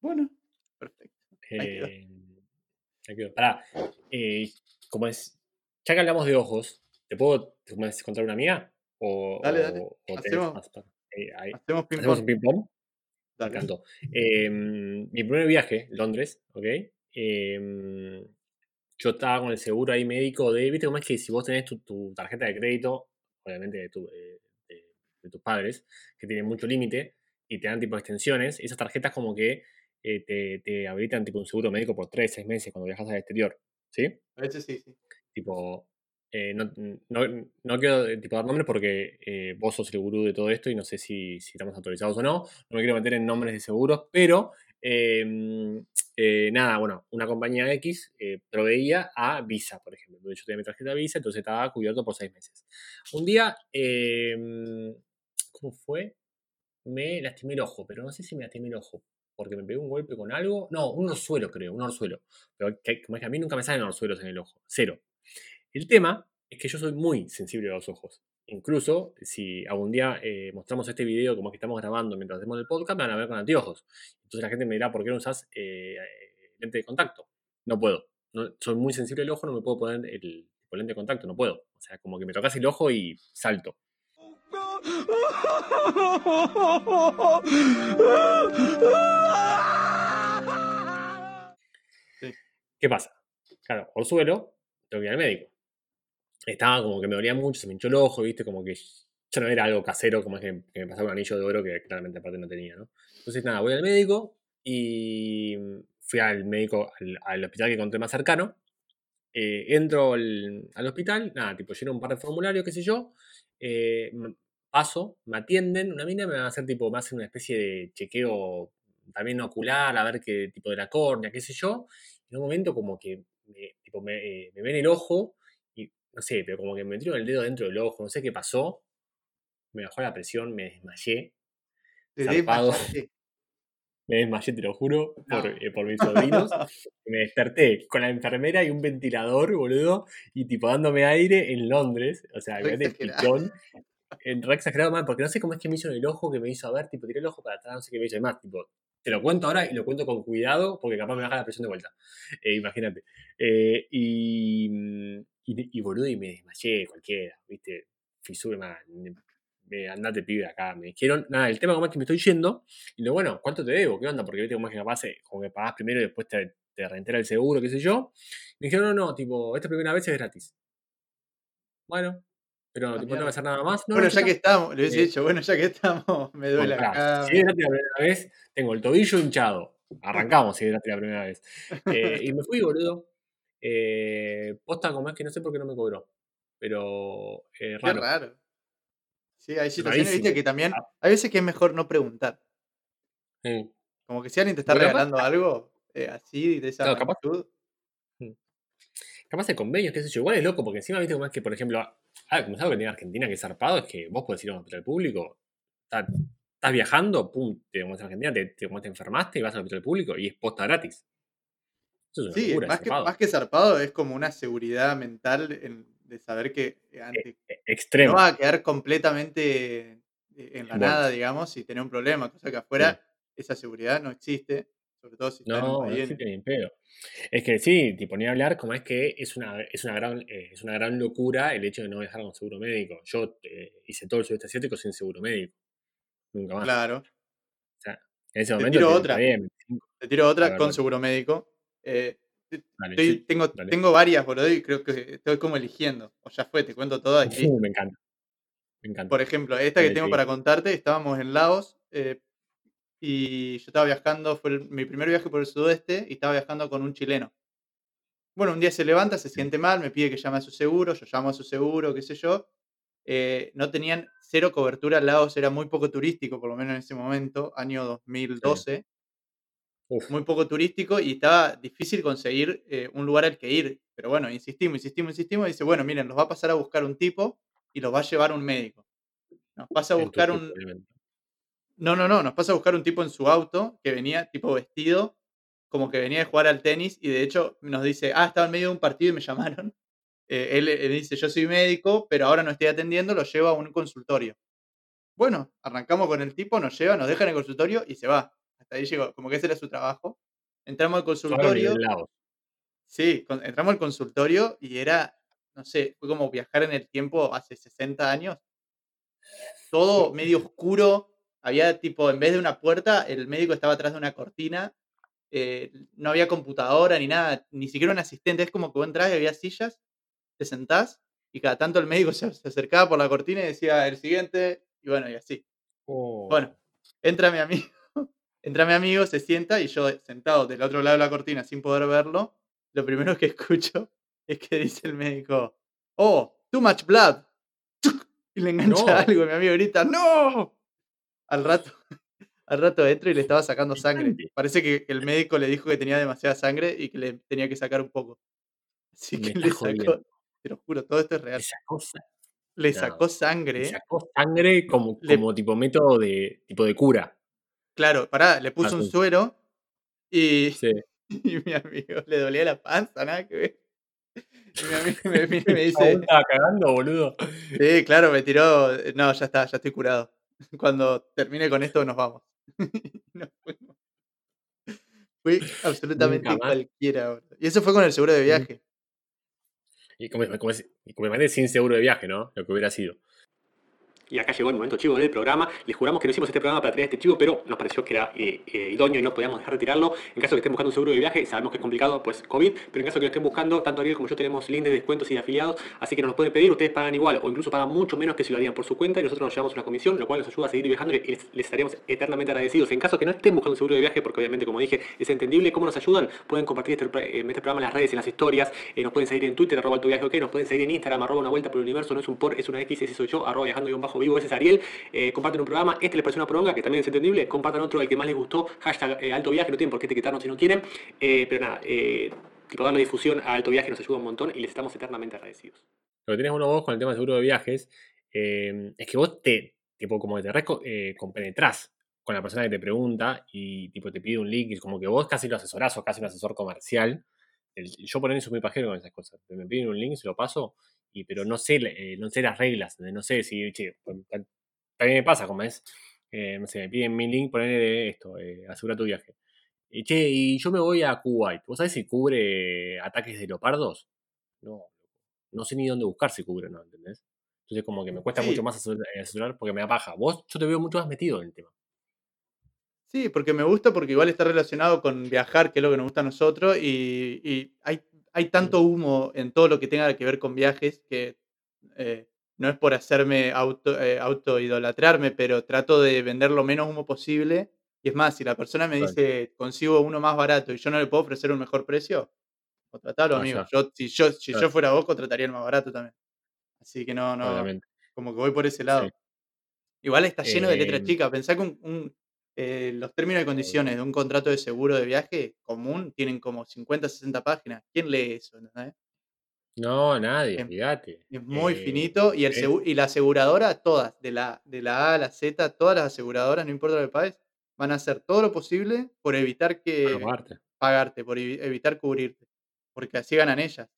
B: Bueno, perfecto.
C: Eh. Pará, eh, como es, ya que hablamos de ojos, ¿te puedo contar una mía? O,
B: Dale, dale.
C: o
B: Hacemos-
C: más eh, ahí-
B: Hacemos ping
C: ¿Hacemos un
B: pong.
C: ping-pong? Me encantó. Eh, mi primer viaje, Londres, ¿ok? Eh, yo estaba con el seguro ahí médico de, viste cómo es que si vos tenés tu, tu tarjeta de crédito, obviamente de, tu- eh, de- de tus padres, que tienen mucho límite y te dan tipo extensiones, esas tarjetas como que eh, te, te habilitan tipo un seguro médico por 3, 6 meses cuando viajas al exterior, ¿sí?
B: A veces sí, sí.
C: Tipo, eh, no, no, no quiero eh, tipo, dar nombres porque eh, vos sos el gurú de todo esto y no sé si, si estamos autorizados o no. No me quiero meter en nombres de seguros, pero em, eh, nada, bueno, una compañía X proveía a Visa, por ejemplo. Yo tenía mi tarjeta Visa, entonces estaba cubierto por seis meses. Un día, em, ¿cómo fue? Me lastimé el ojo, pero no sé si me lastimé el ojo porque me pegué un golpe con algo. No, un orzuelo, creo, un orzuelo. Pero que, como es que a mí nunca me salen orzuelos en el ojo, cero. El tema es que yo soy muy sensible a los ojos. Incluso si algún día eh, mostramos este video como que estamos grabando mientras hacemos el podcast, me van a ver con anteojos. Entonces la gente me dirá, ¿por qué no usas eh, lente de contacto? No puedo. Soy muy sensible al ojo, no me puedo poner el, el lente de contacto, no puedo. O sea, como que me tocas el ojo y salto. ¿Qué pasa? Claro, orzuelo, tengo que ir al médico. Estaba como que me dolía mucho, se me hinchó el ojo, viste, como que ya no era algo casero, como es que, me pasaba un anillo de oro que claramente aparte no tenía, ¿no? Entonces, nada, voy al médico y fui al médico, al, al hospital que encontré más cercano. Eh, entro al, al hospital, nada, tipo, lleno un par de formularios, qué sé yo. eh, paso, me atienden, una mina me va a hacer tipo, me hacen una especie de chequeo también ocular, a ver qué tipo de la córnea, qué sé yo. En un momento como que me, tipo, me, eh, me ven el ojo y no sé, pero como que me metieron el dedo dentro del ojo, no sé qué pasó. Me bajó la presión, me desmayé.
B: Te
C: Zarpado.
B: desmayaste.
C: Me desmayé, te lo juro, por, eh, por mis sobrinos. Me desperté con la enfermera y un ventilador, boludo, y tipo dándome aire en Londres. O sea, me
B: exagerado.
C: pichón. Re exagerado mal, porque no sé cómo es que me hizo en el ojo, que me hizo ver, tipo, tiré el ojo para atrás, no sé qué me hizo. Además, tipo, te lo cuento ahora y lo cuento con cuidado, porque capaz me baja la presión de vuelta. Eh, imagínate. Eh, y, y, y, boludo, y me desmayé, cualquiera, ¿viste? Fisura, man, andate pibe acá. Me dijeron, nada, el tema como es que me estoy yendo. Y lo bueno, ¿cuánto te debo? ¿Qué onda? Porque viste como es que capaz, eh, como que pagás primero y después te, te reentera el seguro, qué sé yo. Me dijeron, no, no, tipo, esta primera vez es gratis. Bueno, pero
B: Ah,
C: tipo, no que
B: mierda.
C: hacer nada más. No,
B: bueno,
C: no,
B: ya
C: ya
B: que estamos, le hubiese
C: Eh,
B: dicho, bueno, ya que estamos, me duele
C: Comprá.
B: acá.
C: Si la primera vez, tengo el tobillo hinchado. Arrancamos si es gratis la primera vez. Eh, y me fui, boludo. Eh, posta como es que no sé por qué no me cobró. Pero eh,
B: Qué
C: raro.
B: raro. Sí, hay situaciones, viste, que también.
C: Ah,
B: Hay veces que es mejor no preguntar.
C: sí.
B: Como que si alguien te está
C: capaz,
B: regalando algo eh, así, de esa
C: claro, capaz,
B: magnitud.
C: capaz de convenios, qué sé yo. Igual es loco, porque encima, viste, como es que, por ejemplo, ah, como es algo que tiene Argentina que es zarpado, es que vos podés ir a un hospital público, está- estás viajando, pum, te muestras Argentina, te, te, enfermaste y vas al hospital público y es posta gratis. Eso es una
B: Sí,
C: locura, es
B: más que,
C: zarpado.
B: más que zarpado, es como una seguridad mental en- de saber que
C: Eh,
B: eh, ante,
C: eh,
B: no
C: extremo.
B: vas a quedar completamente eh, en la
C: Bueno,
B: nada, digamos, y tener un problema. Cosa que
C: sí.
B: afuera esa seguridad no existe, sobre todo si
C: No, no
B: país en-
C: pedo. Es que sí, tipo, ni hablar, como es que es una, es una, gran, eh, es una gran locura el hecho de no viajar con seguro médico. Yo eh, hice todo el sudeste asiático sin seguro médico. Nunca más.
B: Claro.
C: O sea, en ese
B: Te
C: momento
B: tiro
C: te-
B: otra.
C: está bien, 25.
B: Te tiro otra con seguro médico. Eh, te-
C: Dale,
B: estoy-
C: sí,
B: tengo,
C: dale.
B: tengo varias, boludo, y creo que estoy como eligiendo. O ya fue, te cuento todas.
C: Uh, me encanta. Me encanta.
B: Por ejemplo, esta que tengo para contarte, estábamos en Laos eh, y yo estaba viajando, fue el- mi primer viaje por el sudeste y estaba viajando con un chileno. Bueno, un día se levanta, se siente mal, me pide que llame a su seguro, yo llamo a su seguro, qué sé yo. Eh, no tenían cero cobertura, Laos era muy poco turístico, por lo menos en ese momento, año
C: Sí.
B: 2012,
C: Uf,
B: muy poco turístico y estaba difícil conseguir eh, un lugar al que ir. Pero bueno, insistimos, insistimos, insistimos y dice, bueno, miren, los va a pasar a buscar un tipo y los va a llevar un médico. Nos pasa a buscar un. No, no, no, nos pasa a buscar un tipo en su auto que venía tipo vestido, como que venía de jugar al tenis y de hecho nos dice, ah, estaba en medio de un partido y me llamaron. Eh, él, él dice, yo soy médico, pero ahora no estoy atendiendo, lo llevo a un consultorio. Bueno, arrancamos con el tipo, nos lleva, nos deja en el consultorio y se va. Hasta ahí llegó, como que ese era su trabajo. Entramos al consultorio, sí, con- entramos al consultorio y era, no sé, fue como viajar en el tiempo hace 60 años todo medio oscuro. Había tipo, en vez de una puerta, el médico estaba atrás de una cortina. eh, no había computadora ni nada, ni siquiera un asistente. Es como que vos entrás y había sillas, te sentás y cada tanto el médico se, se acercaba por la cortina y decía el siguiente, y bueno, y así.
C: Oh,
B: Bueno, entra mi amigo. Entra mi amigo, se sienta y yo sentado del otro lado de la cortina sin poder verlo, lo primero que escucho es que dice el médico, oh, too much blood. Y le engancha
C: No.
B: algo y mi amigo grita, no. Al rato, al rato entro y le estaba sacando sangre. Parece que el médico le dijo que tenía demasiada sangre y que le tenía que sacar un poco. Así
C: Me
B: que le sacó, te lo juro, todo esto es real. Le
C: No,
B: sacó
C: Le
B: sangre.
C: sacó sangre como,
B: Le-
C: como tipo método de, tipo de cura.
B: Claro, pará, le puso un suero y,
C: Sí.
B: y mi amigo le dolía la panza, nada que ver. Y mi amigo me, me
C: El
B: dice,
C: estaba cagando, boludo.
B: sí, claro, me tiró, no, ya está, ya estoy curado. Cuando termine con esto nos vamos. Fui absolutamente cualquiera. Y eso fue con el seguro de viaje.
C: Y como, como, como sin seguro de viaje, ¿no? Lo que hubiera sido.
F: Y acá llegó el momento chivo del programa. Les juramos que no hicimos este programa para traer este chivo, pero nos pareció que era eh, eh, idóneo y no podíamos dejar de tirarlo. En caso de que estén buscando un seguro de viaje, sabemos que es complicado, pues COVID, pero en caso de que lo estén buscando, tanto Ariel como yo tenemos links de descuentos y de afiliados, así que nos los pueden pedir. Ustedes pagan igual o incluso pagan mucho menos que si lo harían por su cuenta y nosotros nos llevamos una comisión, lo cual nos ayuda a seguir viajando y les, les estaremos eternamente agradecidos. En caso de que no estén buscando un seguro de viaje, porque obviamente, como dije, es entendible cómo nos ayudan, pueden compartir este, eh, este programa en las redes, en las historias, eh, nos pueden seguir en Twitter, arroba alto viaje, ok, nos pueden seguir en Instagram, arroba una vuelta por el universo, no es un por, es una X, ese soy yo, arroba viajando guion bajo vivo, ese es Ariel. Eh, un programa, este les pareció una poronga, que también es entendible, compartan otro, el que más les gustó, hashtag eh, alto viaje, no tienen por qué etiquetarnos si no quieren, eh, pero nada, eh, tipo darle difusión a alto viaje nos ayuda un montón y les estamos eternamente agradecidos.
C: Lo que tenés uno vos con el tema del seguro de viajes eh, es que vos te, tipo, como te re, compenetrás con la persona que te pregunta y tipo te pide un link y como que vos casi lo asesorás o casi un asesor comercial. Yo por ahí soy muy pajero con esas cosas. Me piden un link, se lo paso, y, pero no sé, eh, no sé las reglas, no sé si, che, también me pasa como es, eh, no sé, me piden mi link, ponerle esto, eh, asegura tu viaje. Y che, y yo me voy a Kuwait. ¿Vos sabés si cubre ataques de leopardos? No, no sé ni dónde buscar si cubre o no, ¿entendés? Entonces como que me cuesta
B: Sí.
C: mucho más asesorar, eh, asesorar porque me da paja. Vos, yo te veo mucho más metido en el tema.
B: Sí, porque me gusta, porque igual está relacionado con viajar, que es lo que nos gusta a nosotros, y, y hay, hay tanto humo en todo lo que tenga que ver con viajes que eh, no es por hacerme auto, eh, autoidolatrarme, pero trato de vender lo menos humo posible. Y es más, si la persona me dice consigo uno más barato y yo no le puedo ofrecer un mejor precio, contratalo, amigo. Yo, si yo, si
C: Claro.
B: yo fuera vos, contrataría el más barato también. Así que no, no,
C: Obviamente.
B: como que voy por ese lado.
C: Sí.
B: Igual está lleno de letras
C: Em,
B: chicas. Pensá que un- un, eh, los términos y condiciones de un contrato de seguro de viaje común tienen como 50, 60 páginas. ¿Quién lee eso? entendés?
C: No, nadie,
B: Em,
C: olvídate.
B: Es muy
C: Eh,
B: finito y, el
C: es-
B: segu- y la aseguradora, todas, de la, de la A a la Z, todas las aseguradoras, no importa lo que pagues, van a hacer todo lo posible por evitar que pagarte, por evi- evitar cubrirte. Porque así ganan ellas.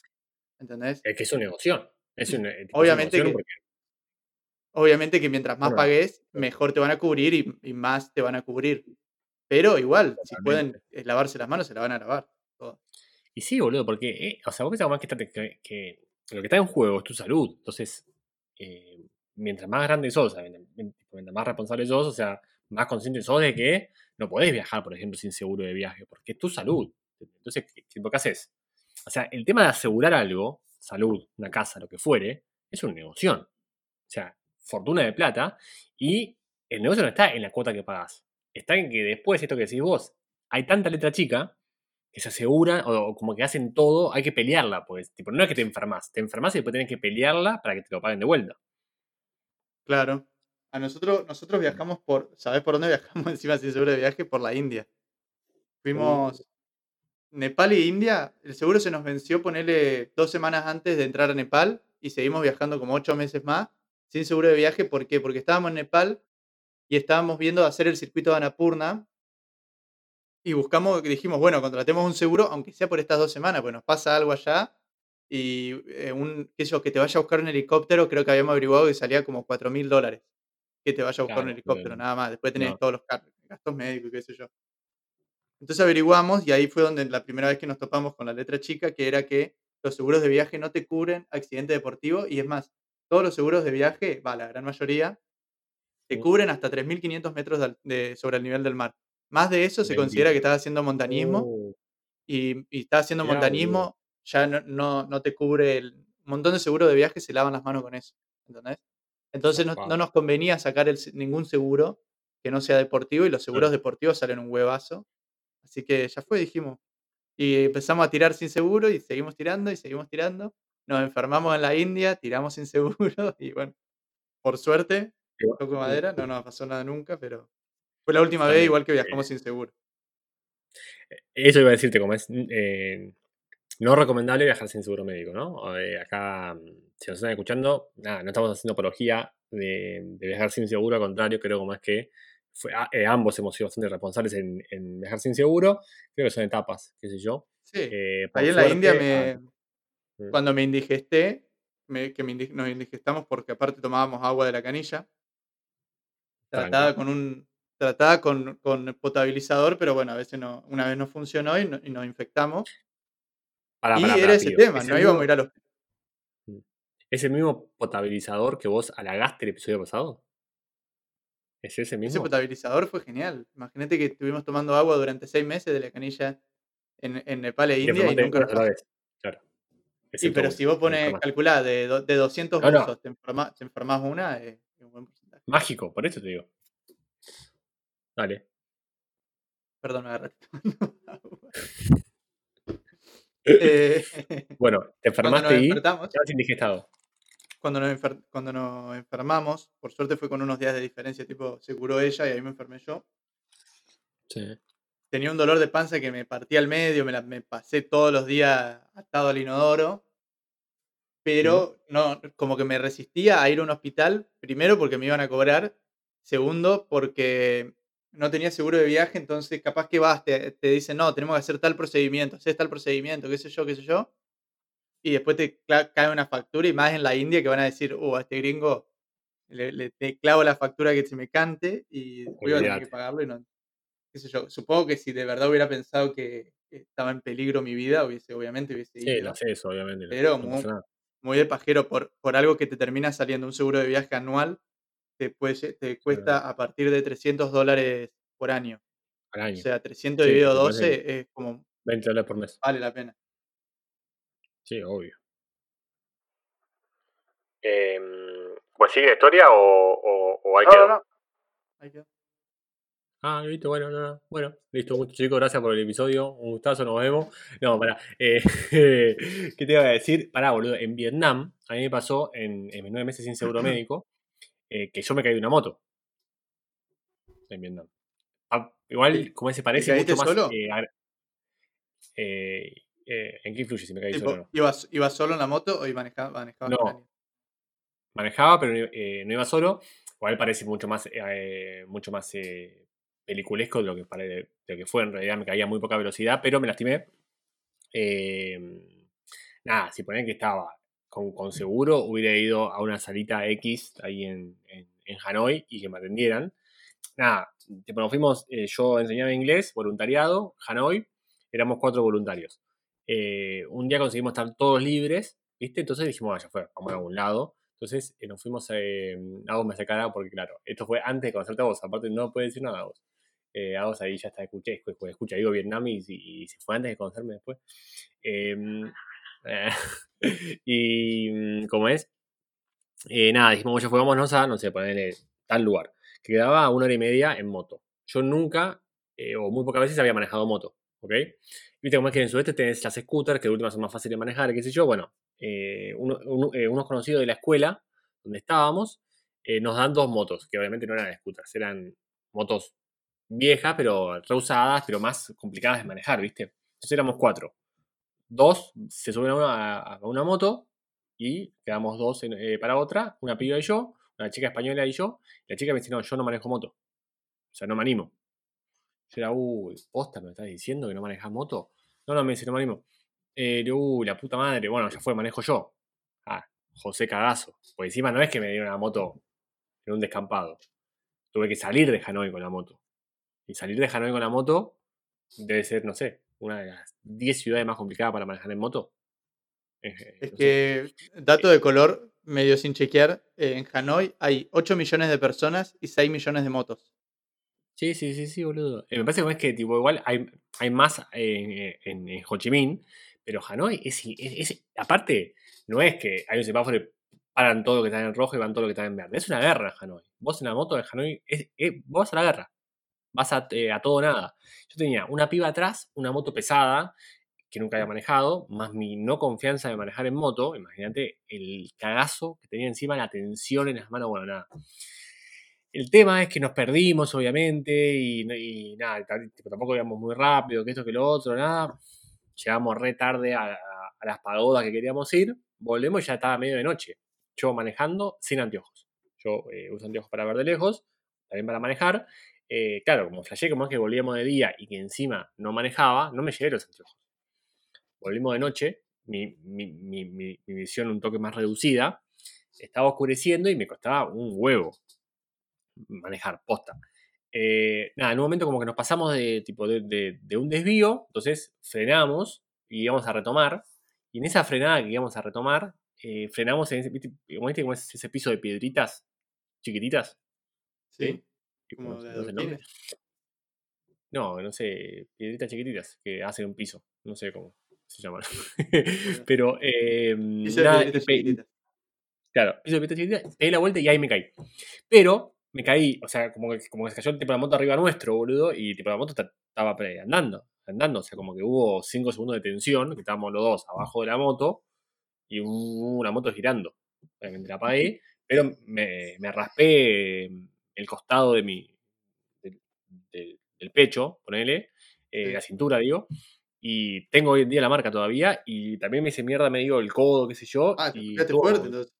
B: ¿Entendés?
C: Es que es una negocio. Es es una
B: Obviamente que-
C: porque-
B: Obviamente que mientras más pagues, mejor te van a cubrir y, y más te van a cubrir. Pero igual, si pueden eh, lavarse las manos, se la van a lavar.
C: Y sí, boludo, porque, eh, o sea, vos pensás más que, está- que, que lo que está en juego es tu salud. Entonces, eh, mientras más grande sos, o sea, mientras, mientras más responsable sos, o sea, más consciente sos de que no podés viajar, por ejemplo, sin seguro de viaje, porque es tu salud. Entonces, ¿qué, qué- qué haces? O sea, el tema de asegurar algo, salud, una casa, lo que fuere, es una negocio. O sea, fortuna de plata, y el negocio no está en la cuota que pagás. Está en que después, esto que decís vos, hay tanta letra chica que se aseguran, o, como que hacen todo, hay que pelearla, pues. Tipo, no es que te enfermas, te enfermas y después tenés que pelearla para que te lo paguen de vuelta.
B: Claro. A nosotros, nosotros viajamos por. ¿Sabés por dónde viajamos encima sin seguro de viaje? Por la India. Fuimos. Nepal y India. El seguro se nos venció, ponerle dos semanas antes de entrar a Nepal y seguimos viajando como ocho meses más sin seguro de viaje. ¿Por qué? Porque estábamos en Nepal y estábamos viendo hacer el circuito de Annapurna y buscamos, dijimos, bueno, contratemos un seguro, aunque sea por estas dos semanas, pues nos pasa algo allá y eh, un, qué sé yo, que te vaya a buscar un helicóptero, creo que habíamos averiguado que salía como 4 mil dólares. Que te vaya a buscar un helicóptero, nada más. Después tenés
C: no.
B: todos los gastos médicos y qué sé yo. Entonces averiguamos y ahí fue donde la primera vez que nos topamos con la letra chica, que era que los seguros de viaje no te cubren accidente deportivo y es más, todos los seguros de viaje, va, la gran mayoría, te cubren hasta 3.500 metros de de- sobre el nivel del mar. Más de eso se considera que estás haciendo montañismo
C: Oh,
B: y, y estás haciendo montañismo, ya no, no, no te cubre el un montón de seguros de viaje se lavan las manos con eso, ¿entendés? Entonces no, no nos convenía sacar el ningún seguro que no sea deportivo y los seguros deportivos salen un huevazo. Así que ya fue, dijimos. Y empezamos a tirar sin seguro y seguimos tirando y seguimos tirando. Nos enfermamos en la India, tiramos sin seguro y bueno, por suerte, toco madera, no nos pasó nada nunca, pero fue la última vez igual que viajamos sin seguro.
C: Eso iba a decirte, como es eh, no recomendable viajar sin seguro médico, ¿no? Eh, acá, mm, si nos están escuchando, nada, no estamos haciendo apología de, de viajar sin seguro, al contrario, creo como es que fue- eh, ambos hemos sido bastante responsables en, en viajar sin seguro. Creo que son etapas, qué sé yo.
B: Sí, ahí en la India
C: suerte,
B: me,
C: ah, mm.
B: cuando me indigesté, me- que me indi- nos indigestamos porque aparte tomábamos agua de la canilla, tratada
C: Tranca.
B: con un tratada con, con potabilizador, pero bueno, a veces no, una vez no funcionó y, no- y nos infectamos.
C: Pará,
B: y
C: pará,
B: era ese tema,
C: ¿Es
B: no íbamos a ir al hospital.
C: ¿Es el mismo potabilizador que vos halagaste el episodio pasado? ¿Es ese
B: Ese
C: mismo?
B: potabilizador fue genial. Imagínate que estuvimos tomando agua durante seis meses de la canilla en, en Nepal e
C: Y
B: India y nunca
C: vez.
B: Sí, pero si vos pones, calculá, de, do- de 200
C: No, no.
B: te, enferma- te enfermas una, es un buen porcentaje.
C: Mágico, por eso te digo. Dale.
B: Perdón, me agua. Eh,
C: Bueno, te enfermaste y estabas indigestado.
B: cuando nos, cuando nos enfermamos, por suerte fue con unos días de diferencia, tipo, se curó ella y ahí me enfermé yo.
C: Sí.
B: Tenía un dolor de panza que me partía al medio, me, la- me pasé todos los días atado al inodoro, pero no, como que me resistía a ir a un hospital, primero porque me iban a cobrar, segundo porque no tenía seguro de viaje, entonces capaz que vas, te, te dicen, no, tenemos que hacer tal procedimiento, haces tal procedimiento, qué sé yo, qué sé yo, y después te cae una factura y más en la India que van a decir, uh, a este gringo le, le- te clavo la factura que se me cante y después iba a tener que pagarlo y no, qué sé yo. Supongo que si de verdad hubiera pensado que estaba en peligro mi vida, hubiese, obviamente hubiese
C: Sí,
B: ido.
C: lo haces, obviamente. no-
B: Pero
C: no
B: mu-
C: pasa nada.
B: Muy de pajero por, por algo que te termina saliendo un seguro de viaje anual, te, puede te cuesta a partir de 300 dólares por año.
C: Al
B: O
C: año.
B: sea, 300
C: Sí,
B: dividido
C: me parece
B: 12 es como,
C: 20 dólares por mes.
B: vale la pena.
C: Sí, obvio. ¿Pues sigue la historia o, o, ahí
B: Ahí quedó.
C: Ah, listo, bueno, no, no. Bueno, listo, mucho chicos, gracias por el episodio. Un gustazo, nos vemos. No, pará. eh, ¿Qué te iba a decir? Pará, boludo. En Vietnam, a mí me pasó en, en mis nueve meses sin seguro médico eh, que yo me caí de una moto. En Vietnam. Ah, igual,
B: ¿Y-
C: como se parece mucho más.
B: solo?
C: eh, ¿En qué influye si me caí
B: Tipo,
C: solo no?
B: ¿ibas, ibas solo en la moto o manejabas manejabas
C: No. manejaba, pero no, iba solo. Igual parece mucho más, mucho más peliculesco de lo, que, pare- de lo que fue. En realidad me caía a muy poca velocidad, pero me lastimé. Eh, nada, si ponían que estaba con, seguro, hubiera ido a una salita X ahí en, Hanoi y que me atendieran. Nada, nos fuimos, eh, yo enseñaba inglés, voluntariado, Hanoi, éramos cuatro voluntarios. Eh, un día conseguimos estar todos libres, ¿viste? Entonces dijimos, vaya, fue, vamos a algún lado. Entonces eh, nos fuimos eh, a vos me hace cara porque, claro, esto fue antes de conocerte a vos, aparte no puede decir nada a vos. Eh, ahí ya está, escuché, escuché, escucha, digo Vietnam y, y, se fue antes de conocerme después. Em, y mm, como es, eh, nada, dijimos, ya fuémonos a, no sé, ponerle tal lugar, que quedaba una hora y media en moto. Yo nunca, eh, o muy pocas veces, había manejado moto, ¿ok? Viste como es que en el sudeste tenés las scooters, que de última son más fáciles de manejar, qué sé yo, bueno, eh, uno- uno- unos conocidos de la escuela donde estábamos nos dan dos motos, que obviamente no eran scooters, eran motos viejas, pero reusadas, pero más complicadas de manejar, ¿viste? Entonces éramos cuatro. Dos se suben a una, moto y quedamos dos eh, para otra, una piba y yo, una chica española y yo. La chica me dice, no, yo no manejo moto. O sea, no me animo. Yo era, uy, posta, ¿me estás diciendo que no manejas moto? No, no, me dice, no me animo. Eh, uy, la puta madre, bueno, ya fue, manejo yo. Ah, José Cagazo. Porque encima no es que me dieron una moto en un descampado. Tuve que salir de Hanoi con la moto. Y salir de Hanoi con la moto debe ser, no sé, una de las 10 ciudades más complicadas para manejar en moto. Eh,
B: Es
C: no sé.
B: que, dato de color, medio sin chequear, eh, en Hanoi hay 8 millones de personas y 6 millones de motos.
C: Sí, sí, sí, sí, boludo. Eh, me parece que es que tipo, igual hay, hay más en, en- en Ho Chi Minh, pero Hanoi es, es- es- Aparte, no es que hay un semáforo y paran todo lo que está en rojo y van todo lo que está en verde. Es una guerra en Hanoi. Vos en la moto de Hanoi, es, vos vas a la guerra. Vas a, eh, todo nada. Yo tenía una piba atrás, una moto pesada, que nunca había manejado, más mi no confianza de manejar en moto. Imagínate el cagazo que tenía encima, la tensión en las manos, bueno, nada. El tema es que nos perdimos, obviamente, y, nada, tampoco íbamos muy rápido, que esto, que lo otro, nada. Llegamos re tarde a las pagodas que queríamos ir, volvemos y ya estaba medio de noche. Yo manejando sin anteojos. Yo eh, uso anteojos para ver de lejos, también para manejar. Eh, claro, como flashé como es que volvíamos de día y que encima no manejaba, no me llevé los anteojos. Volvimos de noche, mi, visión un toque más reducida, estaba oscureciendo y me costaba un huevo manejar, posta. Eh, nada, en un momento como que nos pasamos de, tipo, de, un desvío, entonces frenamos y íbamos a retomar. Y en esa frenada que íbamos a retomar, eh, frenamos en ese, ¿viste? ¿Cómo viste cómo es ese piso de piedritas chiquititas?
B: Sí, como de
C: no sé el nombre.
B: adoquines.
C: No, no sé, piedritas chiquititas que hacen un piso. No sé cómo se llaman. Pero, eh,
B: de
C: nada, y pe-
B: chiquititas.
C: Claro, piso de piedritas chiquititas, pegué la vuelta y ahí me caí. Pero me caí, o sea, como que, como que se cayó tipo la moto arriba nuestro, boludo, y tipo la moto ta- estaba andando, andando, o sea, como que hubo 5 segundos de tensión, que estábamos los dos abajo de la moto, y una moto girando. Obviamente la apagué, pero me, me raspé el costado de mi, del, pecho, ponele, eh,
B: Sí.
C: la cintura, digo, y tengo hoy en día la marca todavía, y también me hice mierda, me dio el codo, qué sé yo.
B: Ah,
C: y
B: fuerte entonces.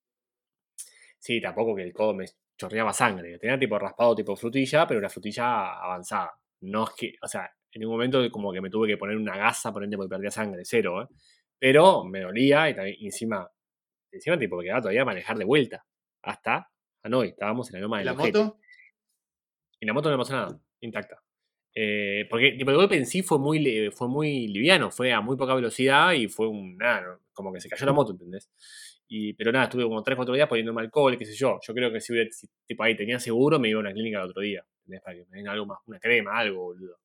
C: Sí, tampoco que el codo me chorreaba sangre. Tenía tipo raspado tipo frutilla, pero una frutilla avanzada. No es que, o sea, en un momento como que me tuve que poner una gasa, ponente porque perdía sangre, cero, ¿eh? Pero me dolía y también encima, encima tipo quedaba todavía a manejar de vuelta. Hasta Hanoi, estábamos en la loma
B: ¿Y
C: del
B: la moto?
C: Y la moto no le pasó nada, intacta. Eh, porque tipo, el golpe en sí fue muy, fue muy liviano, fue a muy poca velocidad y fue un. Nada, como que se cayó la moto, ¿entendés? Y, pero nada, estuve como 3-4 días poniéndome alcohol, qué sé yo. Yo creo que si, hubiera, si, tipo ahí tenía seguro, me iba a una clínica el otro día, ¿entendés? Para que me den algo más, una crema, algo, boludo.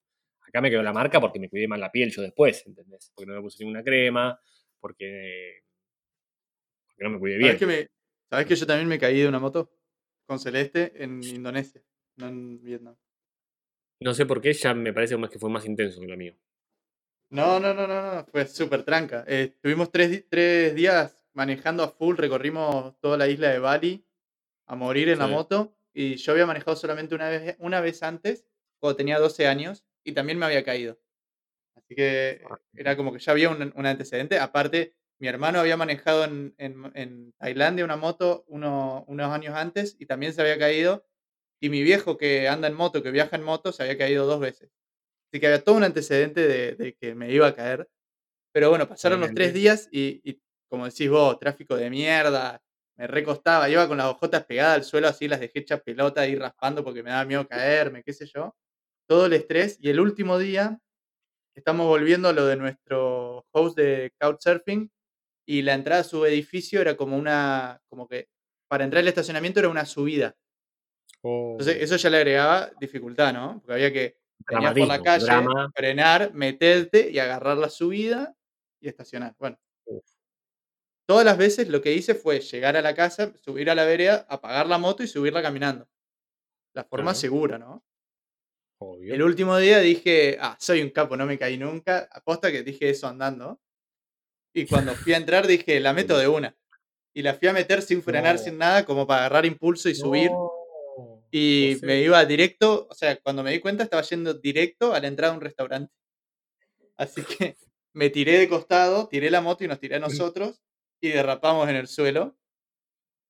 C: Acá me quedó la marca porque me cuidé mal la piel yo después, ¿entendés? Porque no me puse ninguna crema, porque. porque no me cuidé bien.
B: ¿Sabés que, me, ¿Sabés que yo también me caí de una moto? Con Celeste en Indonesia, no en Vietnam.
C: No sé por qué, ya me parece que fue más intenso que lo mío.
B: No, no, no, no, no, fue súper tranca. Eh, estuvimos tres, tres días manejando a full, recorrimos toda la isla de Bali a morir en la moto. Y yo había manejado solamente una vez, una vez antes, cuando tenía 12 años, y también me había caído. Así que
C: Ah.
B: era como que ya había un, un antecedente. Aparte, mi hermano había manejado en, en- en Tailandia una moto uno- unos años antes y también se había caído. Y mi viejo que anda en moto, que viaja en moto, se había caído dos veces. Así que había todo un antecedente de, de que me iba a caer. Pero bueno, pasaron los tres días y, y como decís vos, tráfico de mierda, me recostaba, iba con las hojotas pegadas al suelo, así las dejé hechas pelota, ahí raspando porque me daba miedo caerme, qué sé yo. Todo el estrés. Y el último día, estamos volviendo a lo de nuestro host de Couchsurfing y la entrada a su edificio era como una, como que para entrar al estacionamiento era una subida. Entonces
C: Oh,
B: eso ya le agregaba dificultad, ¿no? Porque había que venías por la calle,
C: drama.
B: frenar, meterte y agarrar la subida y estacionar. Bueno,
C: Uf.
B: todas las veces lo que hice fue llegar a la casa, subir a la vereda, apagar la moto y subirla caminando. La forma
C: Claro.
B: segura, ¿no?
C: Obvio.
B: El último día dije, ah, soy un capo, no me caí nunca. Aposta que dije eso andando. Y cuando fui a entrar dije, la meto de una. Y la fui a meter sin frenar,
C: No.
B: sin nada, como para agarrar impulso y subir.
C: No,
B: Y
C: José.
B: me iba directo, o sea, cuando me di cuenta estaba yendo directo a la entrada de un restaurante. Así que me tiré de costado, tiré la moto y nos tiré a nosotros y derrapamos en el suelo.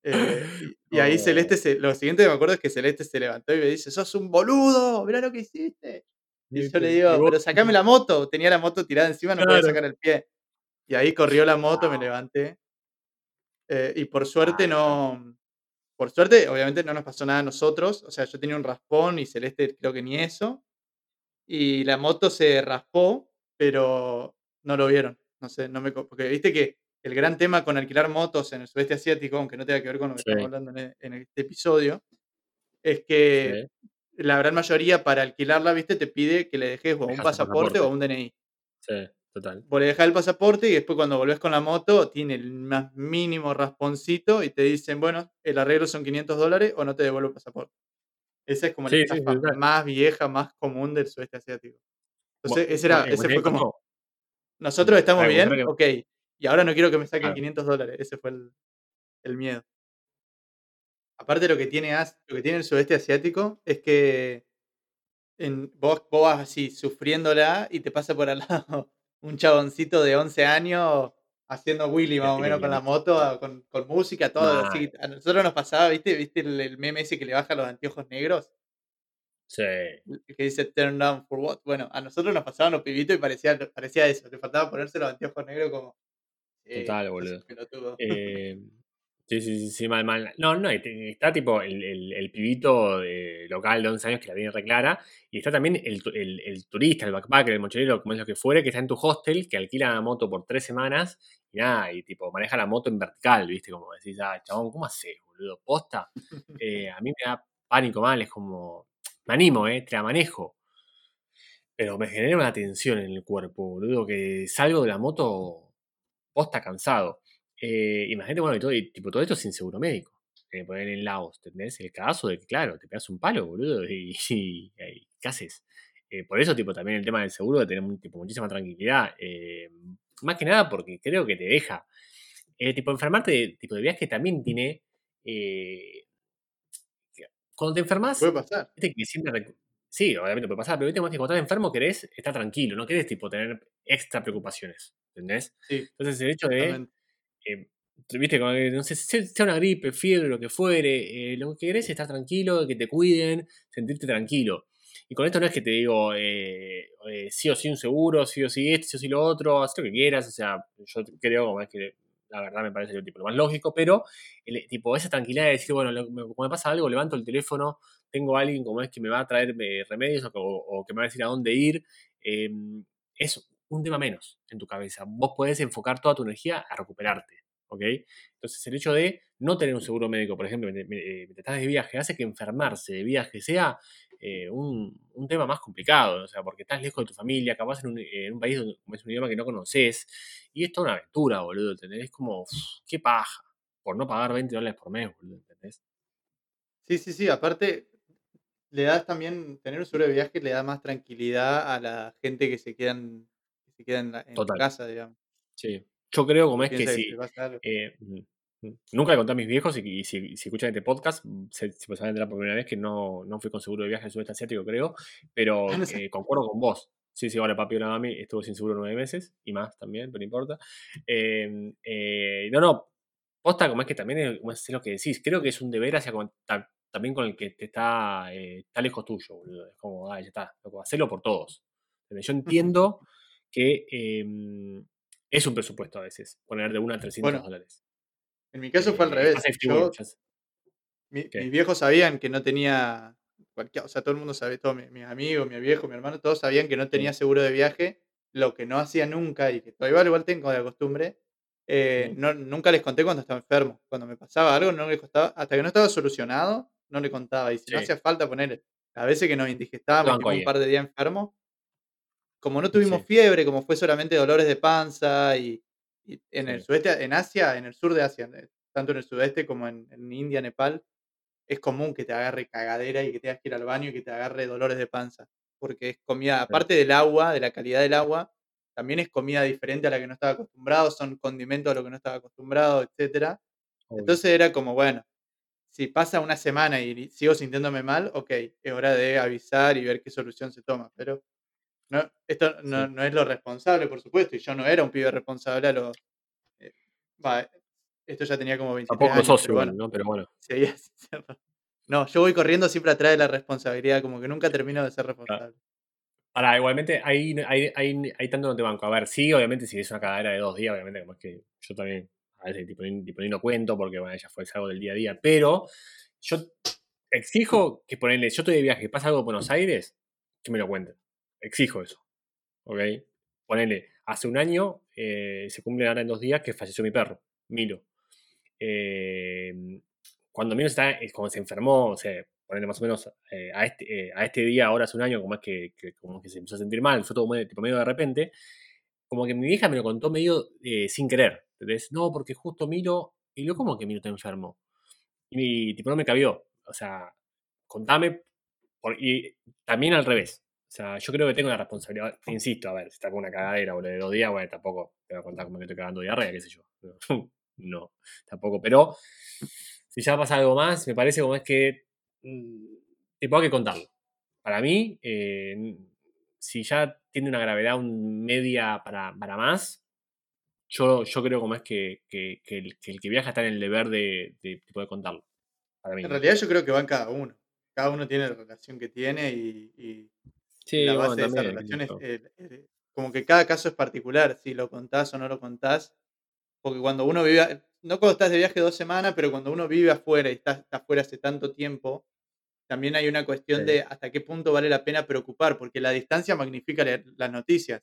B: Eh, y, y ahí. Celeste, se- lo siguiente que me acuerdo es que Celeste se levantó y me dice, sos un boludo, mirá lo que hiciste. Y yo le digo, pero sacame la moto. Tenía la moto tirada encima, no podía
C: Claro.
B: sacar el pie. Y ahí corrió la moto,
C: Ah.
B: me levanté. Eh, y por suerte no. Por suerte, obviamente no nos pasó nada a nosotros. O sea, yo tenía un raspón y Celeste creo que ni eso. Y la moto se raspó, pero no lo vieron. No sé, no me. Porque viste que el gran tema con alquilar motos en el sudeste asiático, aunque no tenga que ver con lo que
C: Sí.
B: estamos hablando en, e- en este episodio, es que
C: Sí,
B: la gran mayoría para alquilarla, viste, te pide que le dejes o un
C: el
B: pasaporte o
C: pasaporte.
B: un DNI.
C: sí. Total.
B: Vos le dejás el pasaporte y después cuando volvés con la moto tiene el más mínimo rasponcito y te dicen, bueno, el arreglo son 500 dólares o no te devuelvo el pasaporte. Esa es como
C: Sí,
B: la
C: sí, sí,
B: más vieja, más común del sudeste asiático. Entonces, ese, era,
C: bueno,
B: ese
C: bueno,
B: fue como, nosotros estamos bien, ok, y ahora no quiero que me saquen
C: Claro.
B: 500 dólares. Ese fue el, el miedo. Aparte lo que tiene lo que tiene el sudeste asiático es que en, vos, vos vas así sufriéndola y te pasa por al lado un chaboncito de 11 años haciendo Willy más o menos con la moto, a- con, con música, todo así. A nosotros nos pasaba, ¿viste? ¿Viste el, el meme ese que le baja los anteojos negros?
C: Sí.
B: Que dice turn down for what? Bueno, a nosotros nos pasaban los pibitos y parecía, parecía eso. Le faltaba ponerse los anteojos negros como... eh,
C: Total, boludo. Eh, sí, sí, sí, sí, mal, mal. No, no, y te- está tipo el, el- el pibito de- local de 11 años que la tiene reclara. Y está también el- el turista, el backpacker, el mochilero, como es lo que fuere, que está en tu hostel, que alquila la moto por tres semanas y nada, y tipo maneja la moto en vertical, ¿viste? Como decís, ah, chabón, ¿cómo haces, boludo? Posta. Eh, a mí me da pánico mal, es como. Me animo, ¿eh? Te la manejo. Pero me genera una tensión en el cuerpo, boludo, que salgo de la moto posta cansado. Eh, imagínate, bueno, y todo, y, tipo, todo esto sin seguro médico. Eh, poner en Laos, ¿entendés? El caso de que, claro, te pegas un palo, boludo, y, y- y ¿qué haces? Eh, por eso, tipo, también el tema del seguro de tener tipo, muchísima tranquilidad. eh, más que nada porque creo que te deja. Tipo, enfermarte de, tipo, de viaje también tiene. cuando te enfermas,
B: Puede pasar.
C: Que siempre Sí, obviamente puede pasar, pero viste que cuando estás enfermo querés estar tranquilo, no querés tipo tener extra preocupaciones, ¿entendés?
B: Sí,
C: Entonces el hecho de. Eh, viste, como sea una gripe, fiebre, lo que fuere, eh, lo que querés es estar tranquilo, que te cuiden, sentirte tranquilo. Y con esto no es que te digo eh, sí o sí un seguro, sí o sí esto, sí o sí lo otro, haz lo que quieras, o sea, yo creo como es que la verdad me parece lo, tipo, lo más lógico, pero el, tipo esa tranquilidad de decir, bueno, lo- cuando me pasa algo, levanto el teléfono, tengo a alguien como es que me va a traer remedios o, que me va a decir a dónde ir, eh, es un tema menos en tu cabeza. Vos podés enfocar toda tu energía a recuperarte, ¿ok? Entonces el hecho de no tener un seguro médico, por ejemplo, mientras mientras estás de viaje, hace que enfermarse de viaje sea eh, un, un tema más complicado, o sea, porque estás lejos de tu familia, capaz en un, en un país donde es un idioma que no conoces, y es toda una aventura, boludo, ¿entendés? Es como, qué paja, por no pagar 20 dólares por mes, boludo, ¿entendés?
B: Sí, sí, sí. Aparte, le das también, tener un seguro de viaje le da más tranquilidad a la gente que se quedan, que se queda en, la, en
C: Total.
B: casa, digamos.
C: Sí. Yo creo como es que
B: que
C: si... eh, mm, mm, nunca le conté a mis viejos y, y si, si escuchan este podcast, mm, se, se van a enterar por primera vez que no, no fui con seguro de viaje al sudeste asiático, creo, pero
B: Ah, no sé.
C: eh, concuerdo con vos. Sí, sí, ahora papi la mami estuvo sin seguro nueve meses y más también, pero no importa. Eh, eh, no, no, posta como es que también es, lo que decís, creo que es un deber hacia con- ta- también con el que te está, eh, está lejos tuyo, boludo. Es como, ah, ya está, loco, hacelo por todos. Yo entiendo que eh, es un presupuesto a veces, poner de 1 a 300
B: Bueno,
C: dólares.
B: En mi caso fue al
C: Eh,
B: revés. mis viejos sabían que no tenía cualquier, o sea, todo el mundo sabe, todos mis, amigos, mi viejo, mi hermano, todos sabían que no tenía seguro de viaje. Lo que no hacía nunca y que todavía igual, tengo de costumbre, eh, no, nunca les conté cuando estaba enfermo. Cuando me pasaba algo, no les contaba, hasta que no estaba solucionado, no le contaba. Y si no hacía falta poner, a veces que nos indigestábamos, un par de días enfermos, como no tuvimos
C: Sí.
B: fiebre, como fue solamente dolores de panza y, y en el sudeste, en Asia, en el sur de Asia, eh, tanto en el sudeste como en, en India, Nepal, es común que te agarre cagadera y que tengas que ir al baño y que te agarre dolores de panza. Porque es comida, aparte del agua, de la calidad del agua, también es comida diferente a la que no estaba acostumbrado, son condimentos a lo que no estaba acostumbrado.
C: Obvio.
B: Entonces era como, bueno, si pasa una semana y sigo sintiéndome mal, ok, es hora de avisar y ver qué solución se toma. Pero no, esto no,
C: Sí.
B: no es lo responsable, por supuesto, y yo no era un pibe responsable a los... eh, va, esto ya tenía como 23
C: Tampoco
B: años,
C: sos
B: pero bueno,
C: ¿no? Pero bueno.
B: seguía. No, yo voy corriendo siempre atrás de la responsabilidad, como que nunca termino de ser responsable.
C: Ahora, igualmente, ahí, ahí, ahí, ahí tanto no te banco. A ver, sí, obviamente, si es una cadera de dos días, obviamente, como es que yo también a veces tipo, tipo, ni lo cuento porque, bueno, ya fue es algo del día a día. Pero yo exijo que ponerle, yo estoy de viaje, pasa algo en Buenos Aires, que me lo cuenten. Exijo eso. ¿Ok? Ponele, hace un año, eh, se cumple ahora en dos días que falleció mi perro, Milo. Eh, cuando Milo está, eh, cuando se enfermó, o sea, ponerle más o menos eh, a, este, a este día, ahora hace un año, como es que, como que se empezó a sentir mal, fue todo muy- tipo, medio de repente. como que mi vieja me lo contó medio sin querer. ¿entendés? No, porque justo miro, y yo, ¿cómo que miro está enfermo? Y tipo, no me cabió. O sea, contame, y también al revés. O sea, yo creo que tengo la responsabilidad, insisto, a ver, si está con una cagadera o de dos días, bueno, tampoco te voy a contar como que estoy cagando diarrea, qué sé yo. No, tampoco. Pero si ya pasa algo más, me parece como es que mm, tipo hay que contarlo. Para mí, eh, si ya tiene una gravedad un media para, para más, yo, yo creo como es que, que- el, que viaja está en el deber de, de contarlo. Para mí.
B: En realidad yo creo que van cada uno. Cada uno tiene la relación que tiene y
C: sí,
B: la
C: bueno,
B: base de esa relación es eh, eh, como que cada caso es particular, si lo contás o no lo contás. Porque cuando uno vive, no cuando estás de viaje dos semanas, pero cuando uno vive afuera y estás está afuera hace tanto tiempo, también hay una cuestión
C: Sí.
B: de hasta qué punto vale la pena preocupar, porque la distancia magnifica la- las noticias.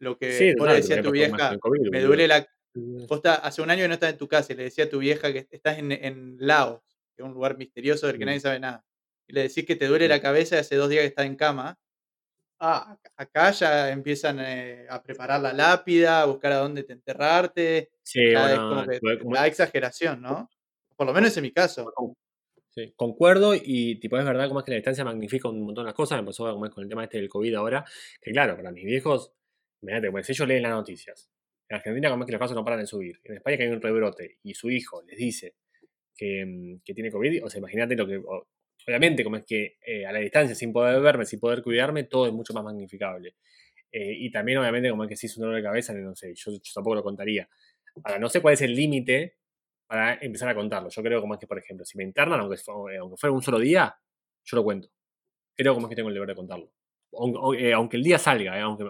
B: Lo que
C: Sí,
B: vos le decías a tu vieja,
C: COVID,
B: me duele la... Vos estás- hace un año que no estás en tu casa y le decía a tu vieja que estás en, en Laos, que es un lugar misterioso del que
C: Mm.
B: nadie sabe nada. Y le decís que te duele
C: Sí.
B: la cabeza y hace dos días que estás en cama. Ah, ac- acá ya empiezan eh, a preparar la lápida, a buscar a dónde te enterrarte.
C: Sí,
B: Ya es
C: bueno,
B: como que
C: fue como-
B: da exageración, ¿no? Por lo menos es mi caso.
C: Sí, concuerdo y tipo es verdad como es que la distancia magnifica un montón las cosas, me pasó como es con el tema este del COVID ahora, que claro, para mis viejos, imagínate, como si ellos leen las noticias, en Argentina como es que los casos no paran de subir, en España que hay un rebrote y su hijo les dice que, mm, que tiene COVID, o sea, imagínate lo que, o- obviamente como es que eh, a la distancia, sin poder verme, sin poder cuidarme, todo es mucho más magnificable. Eh, y también obviamente como es que si es un dolor de cabeza, no sé, yo, tampoco lo contaría. Ahora, no sé cuál es el límite para empezar a contarlo. Yo creo como es que, por ejemplo, si me internan, aunque, eh, aunque fuera un solo día, yo lo cuento. Creo como es que tengo el deber de contarlo. Aunque, el día salga, aunque,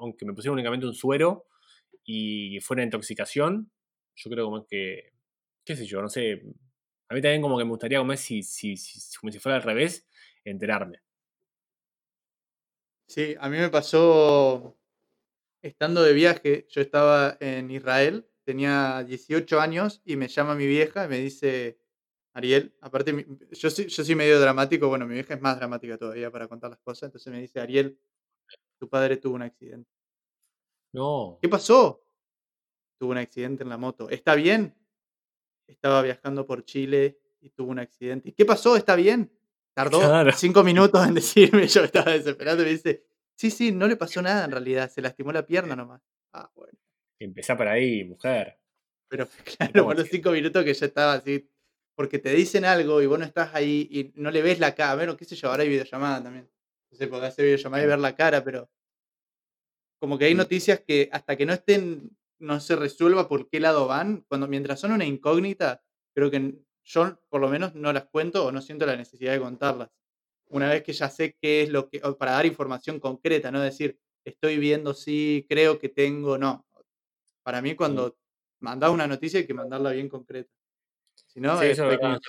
C: aunque me pusieron únicamente un suero y fuera intoxicación, yo creo como es que, qué sé yo, no sé. A mí también como que me gustaría como es si, si, si- como si fuera al revés, enterarme.
B: Sí, a mí me pasó estando de viaje. Yo estaba en Israel, tenía 18 años y me llama mi vieja y me dice, Ariel, aparte, yo soy, yo soy medio dramático, bueno, mi vieja es más dramática todavía para contar las cosas, entonces me dice, Ariel, tu padre tuvo un accidente.
C: No.
B: ¿Qué pasó? Tuvo un accidente en la moto. ¿Está bien? Estaba viajando por Chile y tuvo un accidente. ¿Y qué pasó? ¿Está bien? Tardó
C: Claro.
B: cinco minutos en decirme, yo estaba desesperado y me dice, sí, sí, no le pasó nada en realidad, se lastimó la pierna nomás. Ah, bueno.
C: Empezá por ahí, mujer.
B: Pero claro,
C: ¿Cómo
B: por los cinco minutos que yo estaba así, porque te dicen algo y vos no estás ahí y no le ves la cara, bueno, qué sé yo, ahora hay videollamada también. Se puede hacer videollamada y ver la cara, pero como que hay noticias que hasta que no estén, no se resuelva por qué lado van, cuando mientras son una incógnita, creo que yo por lo menos no las cuento o no siento la necesidad de contarlas. Una vez que ya sé qué es lo que, o para dar información concreta, no decir, estoy viendo, sí, creo que tengo, no. Para mí cuando mandás una noticia hay que mandarla bien concreta. Si no,
C: Sí,
B: es
C: eso es
B: fake news.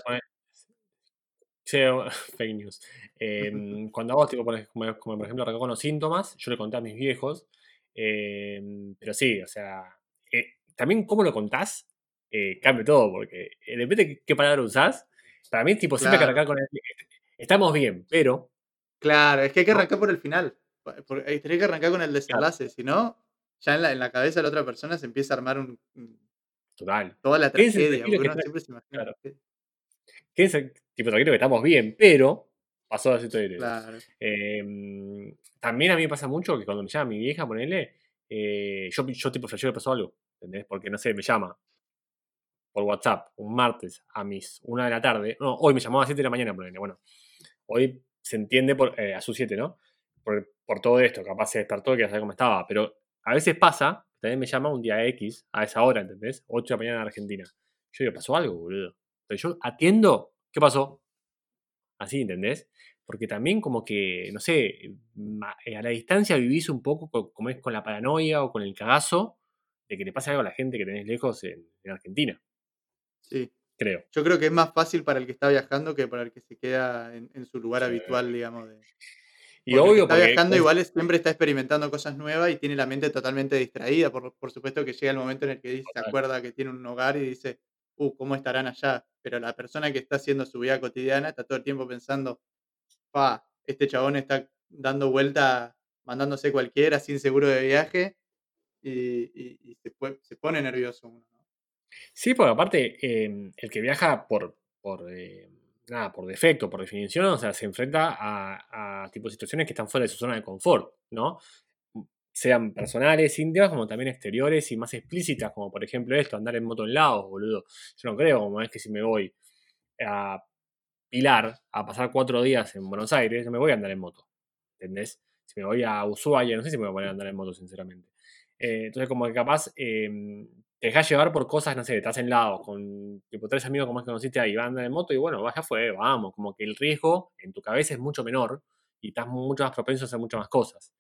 C: Sí, fake news. Em, cuando vos, tipo, como, como por ejemplo, con los síntomas, yo le conté a mis viejos, em, pero sí, o sea, eh, también cómo lo contás eh, cambia todo, porque eh, depende de qué palabra usás. Para mí, tipo, siempre hay que
B: Claro.
C: arrancar con el, estamos bien, pero,
B: Claro, es que hay que arrancar por el final. por- eh, Tenés que arrancar con el desenlace, si no, ya en la, en la cabeza de la otra persona se empieza a armar un-
C: Total.
B: toda la tragedia, porque
C: que
B: uno siempre se imagina.
C: claro.
B: que-
C: Quédense, tipo, tranquilo que estamos bien, pero pasó así todo
B: Claro.
C: Em, también a mí me pasa mucho que cuando me llama mi vieja, ponele, eh, yo, yo tipo flasheo le pasó algo, ¿entendés? Porque no sé, me llama por WhatsApp un martes a mis una de la tarde. No, hoy me llamó a las 7 de la mañana, ponele. Bueno, hoy se entiende por, eh, a sus 7, ¿no? Por, por todo esto, capaz se despertó y quería saber cómo estaba. Pero a veces pasa, también me llama un día X, a esa hora, ¿entendés? 8 de la mañana en Argentina. Yo digo, ¿pasó algo, boludo? Entonces yo atiendo, ¿qué pasó? Así, ¿entendés? Porque también como que, no sé, eh, a la distancia vivís un poco co- como es con la paranoia o con el cagazo de que le pase algo a la gente que tenés lejos en, en Argentina,
B: Sí.
C: creo.
B: Yo creo que es más fácil para el que está viajando que para el que se queda en, en su lugar
C: Sí.
B: habitual, digamos. De,
C: Y
B: porque el que
C: obvio,
B: está
C: porque
B: viajando igual siempre está experimentando cosas nuevas y tiene la mente totalmente distraída. Por, por supuesto que llega el momento en el que dice- se acuerda que tiene un hogar y dice, uh, ¿cómo estarán allá? Pero la persona que está haciendo su vida cotidiana está todo el tiempo pensando, este chabón está dando vuelta, mandándose cualquiera sin seguro de viaje y, se, pone nervioso uno. ¿no?
C: Sí, porque aparte, eh, el que viaja por, eh, nada, por defecto, por definición, o sea, se enfrenta a, a tipo de situaciones que están fuera de su zona de confort, ¿no? Sean personales, íntimas, como también exteriores y más explícitas, como por ejemplo esto, andar en moto en lados, boludo. Yo no creo, como es que si me voy a Pilar a pasar cuatro días en Buenos Aires, no me voy a andar en moto, ¿entendés? Si me voy a Ushuaia, no sé si me voy a poner a andar en moto, sinceramente. Eh, entonces, como que capaz eh, te dejas llevar por cosas, no sé, estás en lado con tipo tres amigos como es que conociste ahí, van a andar en moto y bueno, ya fue, vamos, como que el riesgo en tu cabeza es mucho menor y estás mucho más propenso a hacer muchas más cosas.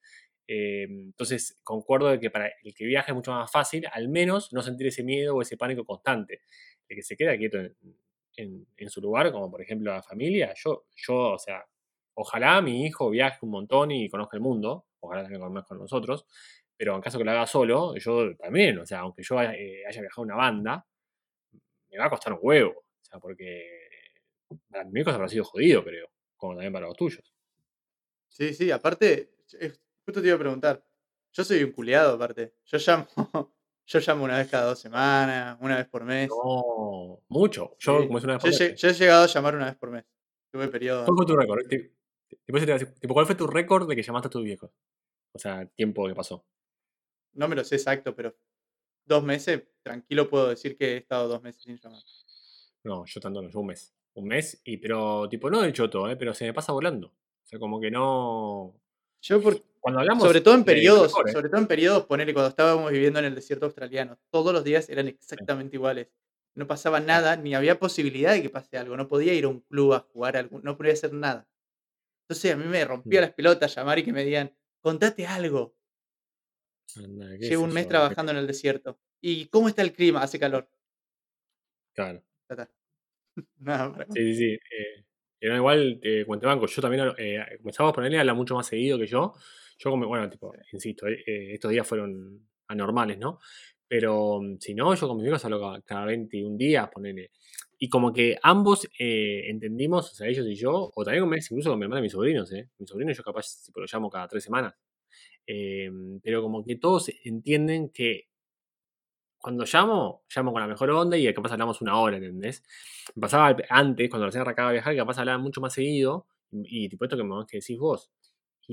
C: Eh, entonces, concuerdo de que para el que viaja es mucho más fácil, al menos no sentir ese miedo o ese pánico constante. El que se queda quieto en- su lugar, como por ejemplo la familia, yo, yo, o sea, ojalá mi hijo viaje un montón y conozca el mundo, ojalá también conozca con nosotros, pero en caso que lo haga solo, yo también, o sea, aunque yo eh, haya viajado una banda, me va a costar un huevo, o sea, porque para hijo se habrá sido jodido, creo, como también para los tuyos.
B: Sí, sí, aparte, justo te iba a preguntar. Yo soy un culiado, aparte. Yo llamo, yo llamo una vez cada dos semanas, una vez por mes.
C: No, mucho. Yo,
B: Sí.
C: como es una vez
B: Yo,
C: por mes,
B: yo he llegado a llamar una vez por mes. Tuve periodos.
C: ¿Cuál fue tu récord? Tipo, ¿Cuál fue tu récord de que llamaste a tus viejos? O sea, tiempo que pasó.
B: No me lo sé exacto, pero dos meses, tranquilo puedo decir que he estado dos meses sin llamar.
C: No, yo tanto no, yo un mes. Un mes, y pero tipo, no del choto, ¿eh? pero se me pasa volando. O sea, como que no.
B: Yo por,
C: Cuando hablamos.
B: sobre todo en periodos,
C: ¿eh?
B: sobre todo en periodos, ponele cuando estábamos viviendo en el desierto australiano, todos los días eran exactamente iguales. No pasaba nada, ni había posibilidad de que pase algo. No podía ir a un club a jugar, algo, no podía hacer nada. Entonces a mí me rompía
C: Mm.
B: las pelotas llamar y que me digan, contate algo.
C: Anda,
B: Llevo un mes trabajando en el desierto. ¿Y cómo está el clima? Hace calor.
C: Claro.
B: Nada,
C: Sí, sí, sí. Eh, era igual, eh, Cuente Banco, yo también eh, comenzamos a ponerle habla mucho más seguido que yo. Yo, como, bueno, tipo, insisto, eh, eh, estos días fueron anormales, ¿no? Pero mm, si no, yo con mis hijos hablo cada, cada 21 días, ponele. Y como que ambos eh, entendimos, o sea, ellos y yo, o también con, incluso con mi hermana y mis sobrinos, ¿eh? Mis sobrinos yo capaz tipo, lo llamo cada tres semanas. Eh, pero como que todos entienden que cuando llamo, llamo con la mejor onda y capaz hablamos una hora, ¿entendés? Me pasaba antes, cuando recién arrancaba a viajar, que capaz hablaba mucho más seguido, y, y tipo esto que, me- que decís vos.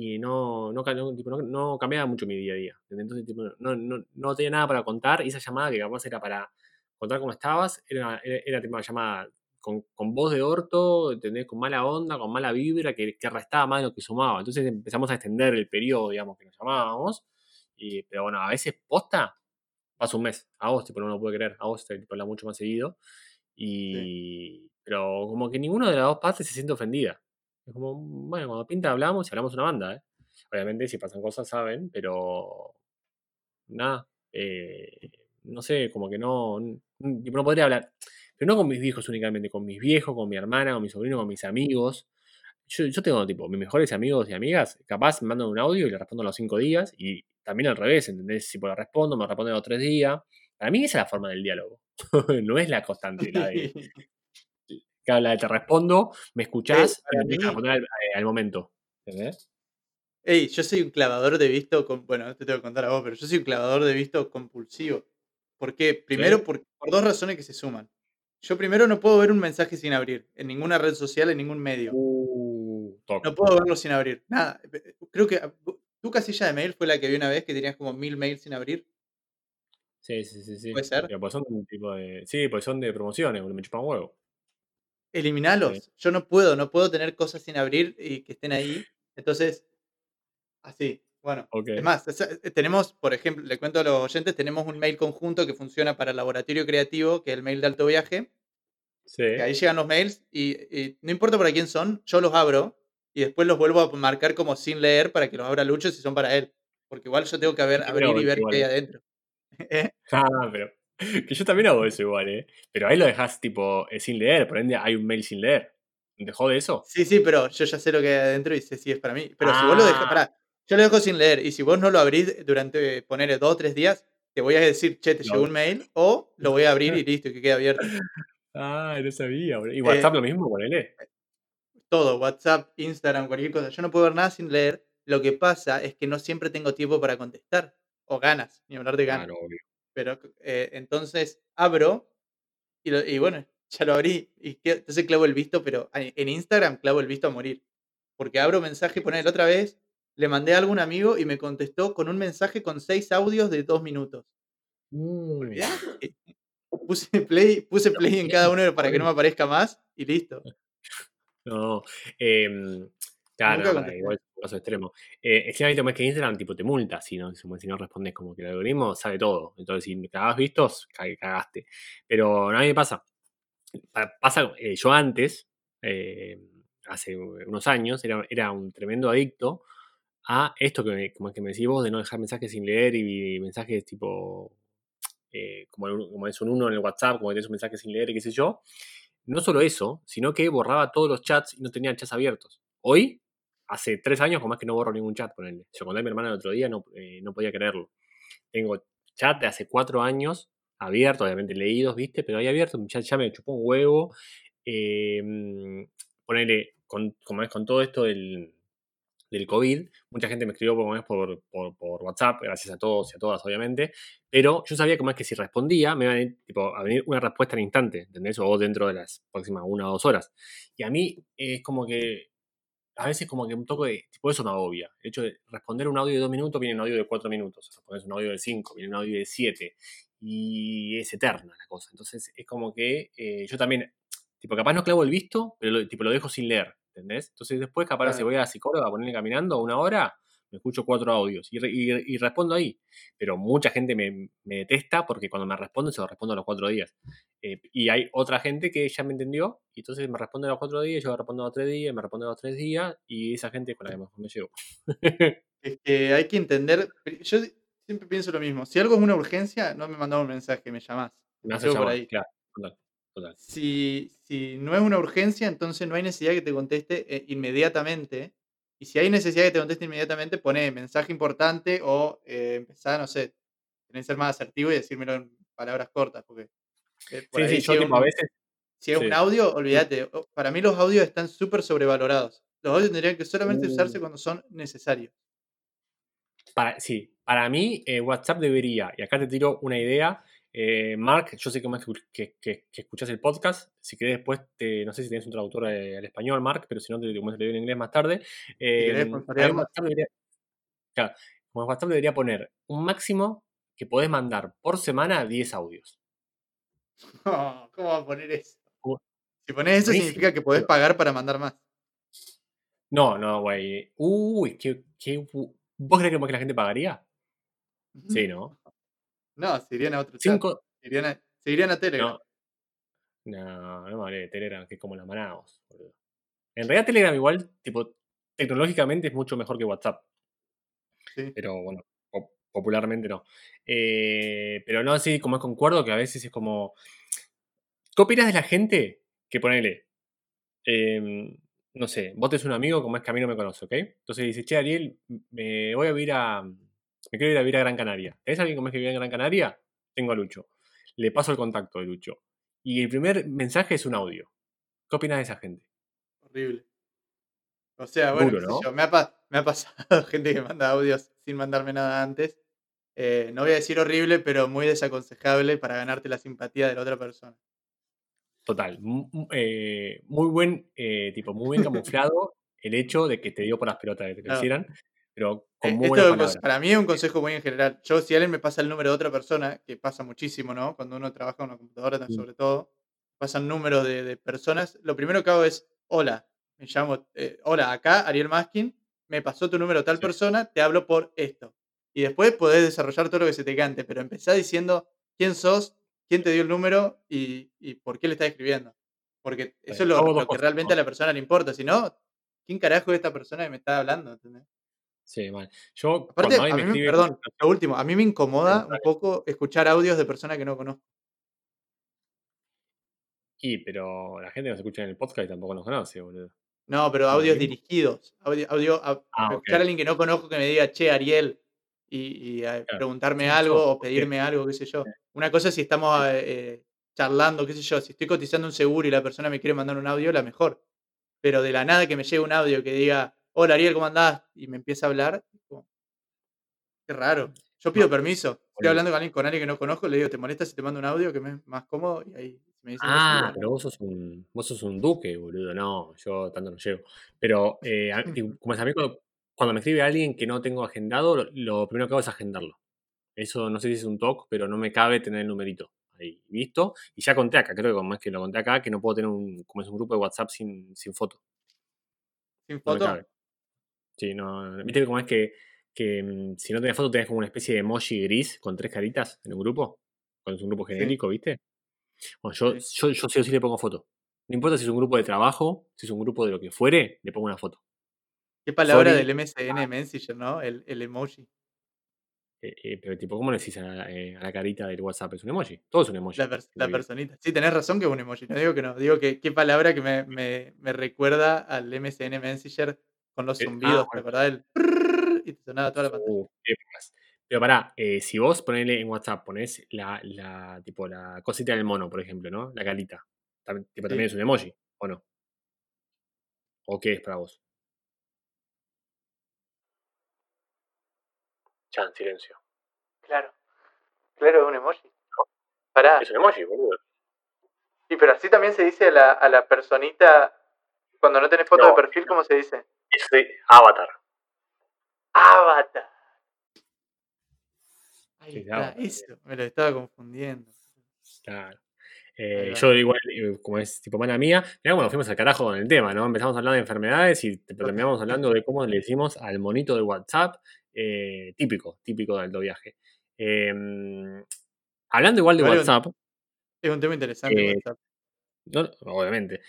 C: Y no, no, tipo, no, no cambiaba mucho mi día a día. Entonces, tipo, no, no, no tenía nada para contar, y esa llamada que capaz era para contar cómo estabas, era, era, era tipo una llamada con, con voz de orto, ¿entendés? Con mala onda, con mala vibra, que, que restaba más de lo que sumaba. Entonces empezamos a extender el periodo, digamos, que nos llamábamos. Y, pero bueno, a veces posta, pasa un mes. A vos, tipo, no lo puedo creer. A vos te habla mucho más seguido. Y. Pero como que ninguna de las dos partes se siente ofendida. Es como, bueno, cuando pinta hablamos y hablamos una banda, ¿eh? Obviamente, si pasan cosas, saben, pero. Nada. eh, no sé, como que no. no podría hablar. Pero no con mis viejos únicamente, con mis viejos, con mi hermana, con mi sobrino, con mis amigos. Yo, yo tengo, tipo, mis mejores amigos y amigas, capaz me mandan un audio y le respondo a los cinco días. Y también al revés, ¿entendés? Si por le respondo, me responden a los tres días. Para mí esa es la forma del diálogo. no es la constante, de que habla de te respondo, me escuchás y me responder al, eh, al momento. ¿Entendés?
B: Ey, yo soy un clavador de visto, con, bueno, no te tengo que contar a vos, pero yo soy un clavador de visto compulsivo. ¿Por qué? Primero por, por dos razones que se suman. Yo primero no puedo ver un mensaje sin abrir, en ninguna red social, en ningún medio.
C: Uh.
B: No puedo verlo sin abrir. Nada. eh, Creo que ah, tu casilla de mail fue la que vi una vez que tenías como mil mails sin abrir.
C: Sí, sí, sí, sí.
B: ¿Puede ser?
C: Pues son un tipo de. Sí, pues son de promociones, me chupan huevo.
B: Eliminalos. Yo no puedo, no puedo tener cosas sin abrir y que estén ahí. Entonces, así. Bueno,
C: Ok.
B: es más, o sea, eh, tenemos, por ejemplo, le cuento a los oyentes, tenemos un mail conjunto que funciona para el laboratorio creativo, que es el mail de alto viaje.
C: Sí.
B: que ahí llegan los mails y, y no importa para quién son, yo los abro y después los vuelvo a marcar como sin leer para que los abra Lucho si son para él. Porque igual yo tengo que ver, abrir y ver qué hay adentro. ¿Eh?
C: Ah, pero. Que yo también hago eso igual, ¿eh? Pero ahí lo dejas tipo eh, sin leer, por ende hay un mail sin leer. ¿Te jode eso?
B: Sí, sí, pero yo ya sé lo que hay adentro y sé si es para mí. Pero si vos lo dejas,
C: Ah.
B: pará, yo lo dejo sin leer y si vos no lo abrís durante, ponerle dos o tres días, te voy a decir, che, te
C: Lo
B: llegó un mail o lo voy a abrir y listo, y que quede abierto.
C: Ah, no sabía. ¿Y
B: Eh,
C: WhatsApp lo mismo? Ponele.
B: Todo, WhatsApp, Instagram, cualquier cosa. Yo no puedo ver nada sin leer. Lo que pasa es que no siempre tengo tiempo para contestar. o ganas, ni hablar de ganas.
C: Claro, obvio.
B: Pero eh, entonces abro y, lo- y bueno, ya lo abrí. Y que- entonces clavo el visto, pero en Instagram clavo el visto a morir. Porque abro mensaje, poner otra vez, le mandé a algún amigo y me contestó con un mensaje con seis audios de dos minutos.
C: Mm.
B: Puse play, puse play en cada uno para que no me aparezca más y listo.
C: No, em, claro, no, para- igual es un caso extremo. Eh, extremadamente más que Instagram, tipo, te multa si no, si no respondes, como que el algoritmo sabe todo. Entonces, si cagás vistos, ca- cagaste. Pero a mí me pasa. Pa- Pasa, eh, yo antes, eh, hace unos años, era, era un tremendo adicto a esto que me, como que me decís vos, de no dejar mensajes sin leer y mensajes tipo, eh, como, como es un uno en el WhatsApp, como que tenés un mensaje sin leer y qué sé yo. No solo eso, sino que borraba todos los chats y no tenía chats abiertos. Hoy, hace tres años, como es que no borro ningún chat, ponele. Lo conté a mi hermana el otro día, no, eh, no podía creerlo. Tengo chat de hace cuatro años abiertos, obviamente leídos, ¿viste? Pero ahí abierto, ya, ya me chupó un huevo. Eh, ponele, como es con todo esto del, del COVID, mucha gente me escribió es por, por, por WhatsApp, gracias a todos y a todas, obviamente, pero yo sabía como es que si respondía, me iba a venir, tipo, a venir una respuesta al instante, ¿entendés? O dentro de las próximas una o dos horas. Y a mí es como que, a veces como que un toque de, tipo, eso me agobia. El hecho de responder un audio de dos minutos, viene un audio de cuatro minutos. Respondes un audio de cinco, viene un audio de siete. Y es eterna la cosa. Entonces es como que eh, yo también, tipo, capaz no clavo el visto, pero lo, tipo, lo dejo sin leer, ¿entendés? Entonces después capaz
B: Claro.
C: si voy a la psicóloga a ponerle caminando una hora, me escucho cuatro audios y, y- y respondo ahí. Pero mucha gente me, me detesta porque cuando me responden se lo respondo a los cuatro días. Eh, y hay otra gente que ya me entendió y entonces me responde a los cuatro días, yo respondo a los tres días, me responde a los tres días y esa gente es con la que mejor me llevo.
B: Es que hay que entender. Yo siempre pienso lo mismo. Si algo es una urgencia, no me mandás un mensaje, me llamás.
C: me hace
B: Empecemos por ahí.
C: claro, total, total.
B: Si, si no es una urgencia, entonces no hay necesidad que te conteste eh, inmediatamente. Y si hay necesidad que te conteste inmediatamente, pone mensaje importante o eh, empezá, no sé, tenés que ser más asertivo y decírmelo en palabras cortas. Porque eh, por
C: Sí, sí,
B: si
C: yo
B: es
C: tipo a
B: un-
C: veces,
B: Si es
C: sí.
B: un audio, olvídate. Para mí los audios están súper sobrevalorados. Los audios tendrían que solamente
C: Uh.
B: usarse cuando son necesarios.
C: para, sí, para mí eh, WhatsApp debería, y acá te tiro una idea, eh, Mark, yo sé es que, que, que escuchas el podcast, si querés después, te, no sé si tienes un traductor eh, al español, Mark, pero si no, te, te lo digo en inglés más tarde. Eh,
B: querés.
C: WhatsApp debería, claro, como WhatsApp debería poner un máximo que podés mandar por semana 10 audios.
B: ¿Cómo va a poner eso? Si pones eso significa que podés pagar para mandar más.
C: No, no, güey. Uy, qué, qué, ¿Vos crees que que la gente pagaría? Sí, ¿no?
B: No, se irían a otro chat. Se irían a, se irían a Telegram.
C: No. No, no me hablé de Telegram, que es como la Manaos, boludo. En realidad Telegram igual, tipo, tecnológicamente es mucho mejor que WhatsApp,
B: Sí.
C: pero bueno, po- popularmente no. Eh, pero no, sí, como es concuerdo que a veces es como... ¿Qué opinas de la gente que ponele? em, no sé, vos tenés un amigo como es que a mí no me conoce, ¿ok? Entonces dice, che, Ariel, me voy a vivir a... Me quiero ir a vivir a Gran Canaria. ¿Tenés alguien como es que vive en Gran Canaria? Tengo a Lucho. Le paso el contacto de Lucho. Y el primer mensaje es un audio. ¿Qué opinas de esa gente?
B: Horrible. O sea, bueno,
C: Duro,
B: qué sé
C: ¿no?
B: yo, me, ha, pa- me ha pasado gente que manda audios sin mandarme nada antes. Eh, no voy a decir horrible, pero muy desaconsejable para ganarte la simpatía de la otra persona.
C: Total. eh, muy buen, eh, tipo, muy bien camuflado el hecho de que te dio por las pelotas de que te lo
B: Claro.
C: hicieran, pero con
B: Eh,
C: muy
B: esto para mí es un consejo muy en general. Yo, si alguien me pasa el número de otra persona, que pasa muchísimo, ¿no? Cuando uno trabaja en una computadora,
C: Mm.
B: sobre todo, pasan números de, de personas. Lo primero que hago es, hola, me llamo, eh, hola, acá Ariel Maskin, me pasó tu número tal
C: Sí.
B: persona, te hablo por esto. Y después podés desarrollar todo lo que se te cante, pero empezá diciendo quién sos, quién te dio el número y, y por qué le estás escribiendo. Porque eso es lo, lo que realmente a la persona le importa. Si no, ¿quién carajo es esta persona que me está hablando? ¿entendés?
C: Sí, mal. Yo,
B: Aparte,
C: cuando
B: a mí
C: escribe.
B: perdón, lo último, a mí me incomoda un poco escuchar audios de personas que no conozco.
C: Y, pero la gente nos escucha en el podcast y tampoco nos conoce, boludo.
B: No, pero
C: ¿No
B: audios dirigidos. Audio, audio- a-
C: Ah,
B: escuchar a alguien que no conozco que me diga, che, Ariel, y, y, eh,
C: Claro.
B: preguntarme algo o pedirme algo, qué sé yo. Una cosa es si estamos eh, eh, charlando, qué sé yo, si estoy cotizando un seguro y la persona me quiere mandar un audio, la mejor. Pero de la nada que me llegue un audio que diga, hola Ariel, ¿cómo andás? Y me empieza a hablar, qué raro. Yo pido permiso. Estoy hablando con alguien, con alguien que no conozco, le digo, ¿te molesta si te mando un audio que me es más cómodo? Y ahí me dicen
C: Ah, pero vos sos un, vos sos un duque, boludo. No, yo tanto no llego. Pero eh, como es a mí, cuando, cuando me escribe alguien que no tengo agendado, lo, lo primero que hago es agendarlo. Eso no sé si es un talk, pero no me cabe tener el numerito ahí visto. Y ya conté acá, creo que es que lo conté acá, que no puedo tener un, como es un grupo de WhatsApp sin, sin foto.
B: Sin foto.
C: Sí, no. no- ¿Viste cómo es que, que mm, si no tenés foto tenés como una especie de emoji gris con tres caritas en un grupo? Cuando es un grupo
B: Sí.
C: genérico, ¿viste? Bueno, yo,
B: Sí.
C: yo, yo sí o sí le pongo foto. No importa si es un grupo de trabajo, si es un grupo de lo que fuere, le pongo una foto.
B: Qué palabra
C: Sorry.
B: del MSN Messenger, ¿no? El, el emoji.
C: Eh, eh, pero tipo, ¿cómo le decís a, la- eh, a la carita del WhatsApp? Es un emoji. Todo es un emoji.
B: La, pers- personita. Sí, tenés razón que es un emoji. No digo que no. Digo que qué palabra que me, me, me recuerda al MSN Messenger con los
C: Eh, ah,
B: zumbidos. ¿Te
C: bueno.
B: acordás prrrr? Y te sonaba toda la pantalla.
C: Uh. Pero pará, eh, si vos ponele en WhatsApp, ponés la, la, tipo, la cosita del mono, por ejemplo, ¿no? La carita. Tam- tipo, también es un emoji, ¿o no? ¿O qué es para vos? Chan, silencio.
B: Claro. Claro, es un emoji. Pará.
C: Es un emoji, boludo.
B: Sí, pero así también se dice a la, a la personita. Cuando no tenés foto
C: No,
B: de perfil, ¿cómo se dice?
C: Es de avatar.
B: Avatar. Ahí
C: Sí,
B: está,
C: avatar,
B: eso. Me lo estaba confundiendo.
C: Claro. Eh, yo igual, eh, como es tipo mala mía, mirá nos fuimos al carajo con el tema, ¿no? Empezamos hablando de enfermedades y te- terminamos hablando de cómo le decimos al monito de WhatsApp, eh, típico, típico del alto viaje. Em, hablando igual de WhatsApp,
B: Es un tema interesante
C: Eh,
B: WhatsApp.
C: No, obviamente,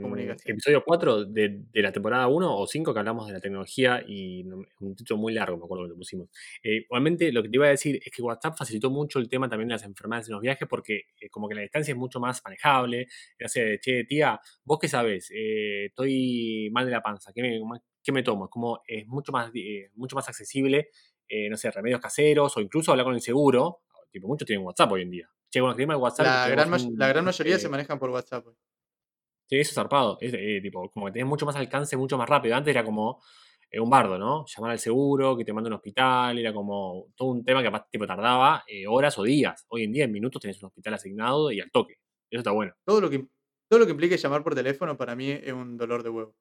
B: Comunicación.
C: episodio 4 de, de la temporada 1 o 5 que hablamos de la tecnología y un título muy largo, me acuerdo que lo pusimos. Eh, igualmente, lo que te iba a decir es que WhatsApp facilitó mucho el tema también de las enfermedades en los viajes porque eh, como que la distancia es mucho más manejable. Sé, che, tía, ¿vos qué sabés? Eh, estoy mal de la panza, ¿qué me, qué me tomo? Es como, es mucho más, eh, mucho más accesible, eh, no sé, remedios caseros o incluso hablar con el seguro. Tipo, muchos tienen WhatsApp hoy en día. Che, bueno, escribime al WhatsApp.
B: La
C: que
B: gran,
C: un-
B: la gran mayoría se
C: eh,
B: manejan por WhatsApp.
C: Sí, eso es zarpado. Es, eh, tipo, como que tenés mucho más alcance, mucho más rápido. Antes era como eh, un bardo, ¿no? Llamar al seguro, que te mande a un hospital, era como todo un tema que capaz tipo, tardaba horas o días. Hoy en día, en minutos, tenés un hospital asignado y al toque. Eso está bueno.
B: Todo lo que, todo lo que implique llamar por teléfono para mí es un dolor de huevo.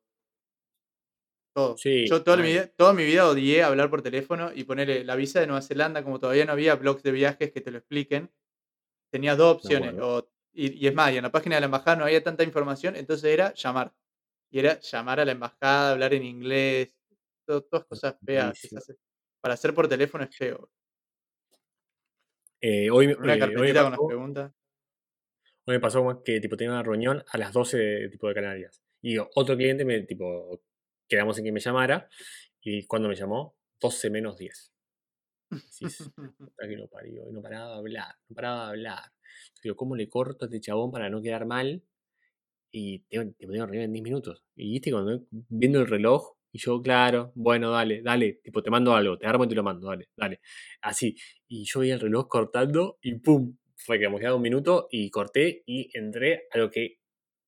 B: Todo.
C: Sí,
B: Yo toda mi, vida, toda mi vida odié hablar por teléfono y ponerle la visa de Nueva Zelanda, como todavía no había blogs de viajes que te lo expliquen. Tenías dos opciones. o- y, y es más, y en la página de la embajada no había tanta información, entonces era llamar. Y era llamar a la embajada, hablar en inglés, todo- todas cosas feas. hace. Para hacer por teléfono es feo.
C: Eh, hoy,
B: una
C: eh, hoy
B: carpetita con las
C: pasó,
B: preguntas.
C: hoy me pasó que tipo, tenía una reunión a las 12 de, tipo, de Canarias. Y otro cliente me, tipo, quedamos en que me llamara. Y cuando me llamó, 12 menos 10. Decís, que lo parió, y no paraba de hablar, no paraba de hablar. Yo digo, ¿cómo le corto a este chabón para no quedar mal? Y tipo, tengo reunión en 10 minutos. Y viste, cuando viendo el reloj, y yo, claro, bueno, dale, dale, tipo, te mando algo, te armo y te lo mando, dale, dale. Así. Y yo veía el reloj cortando y ¡pum! Fue que me quedaba un minuto y corté y entré a lo que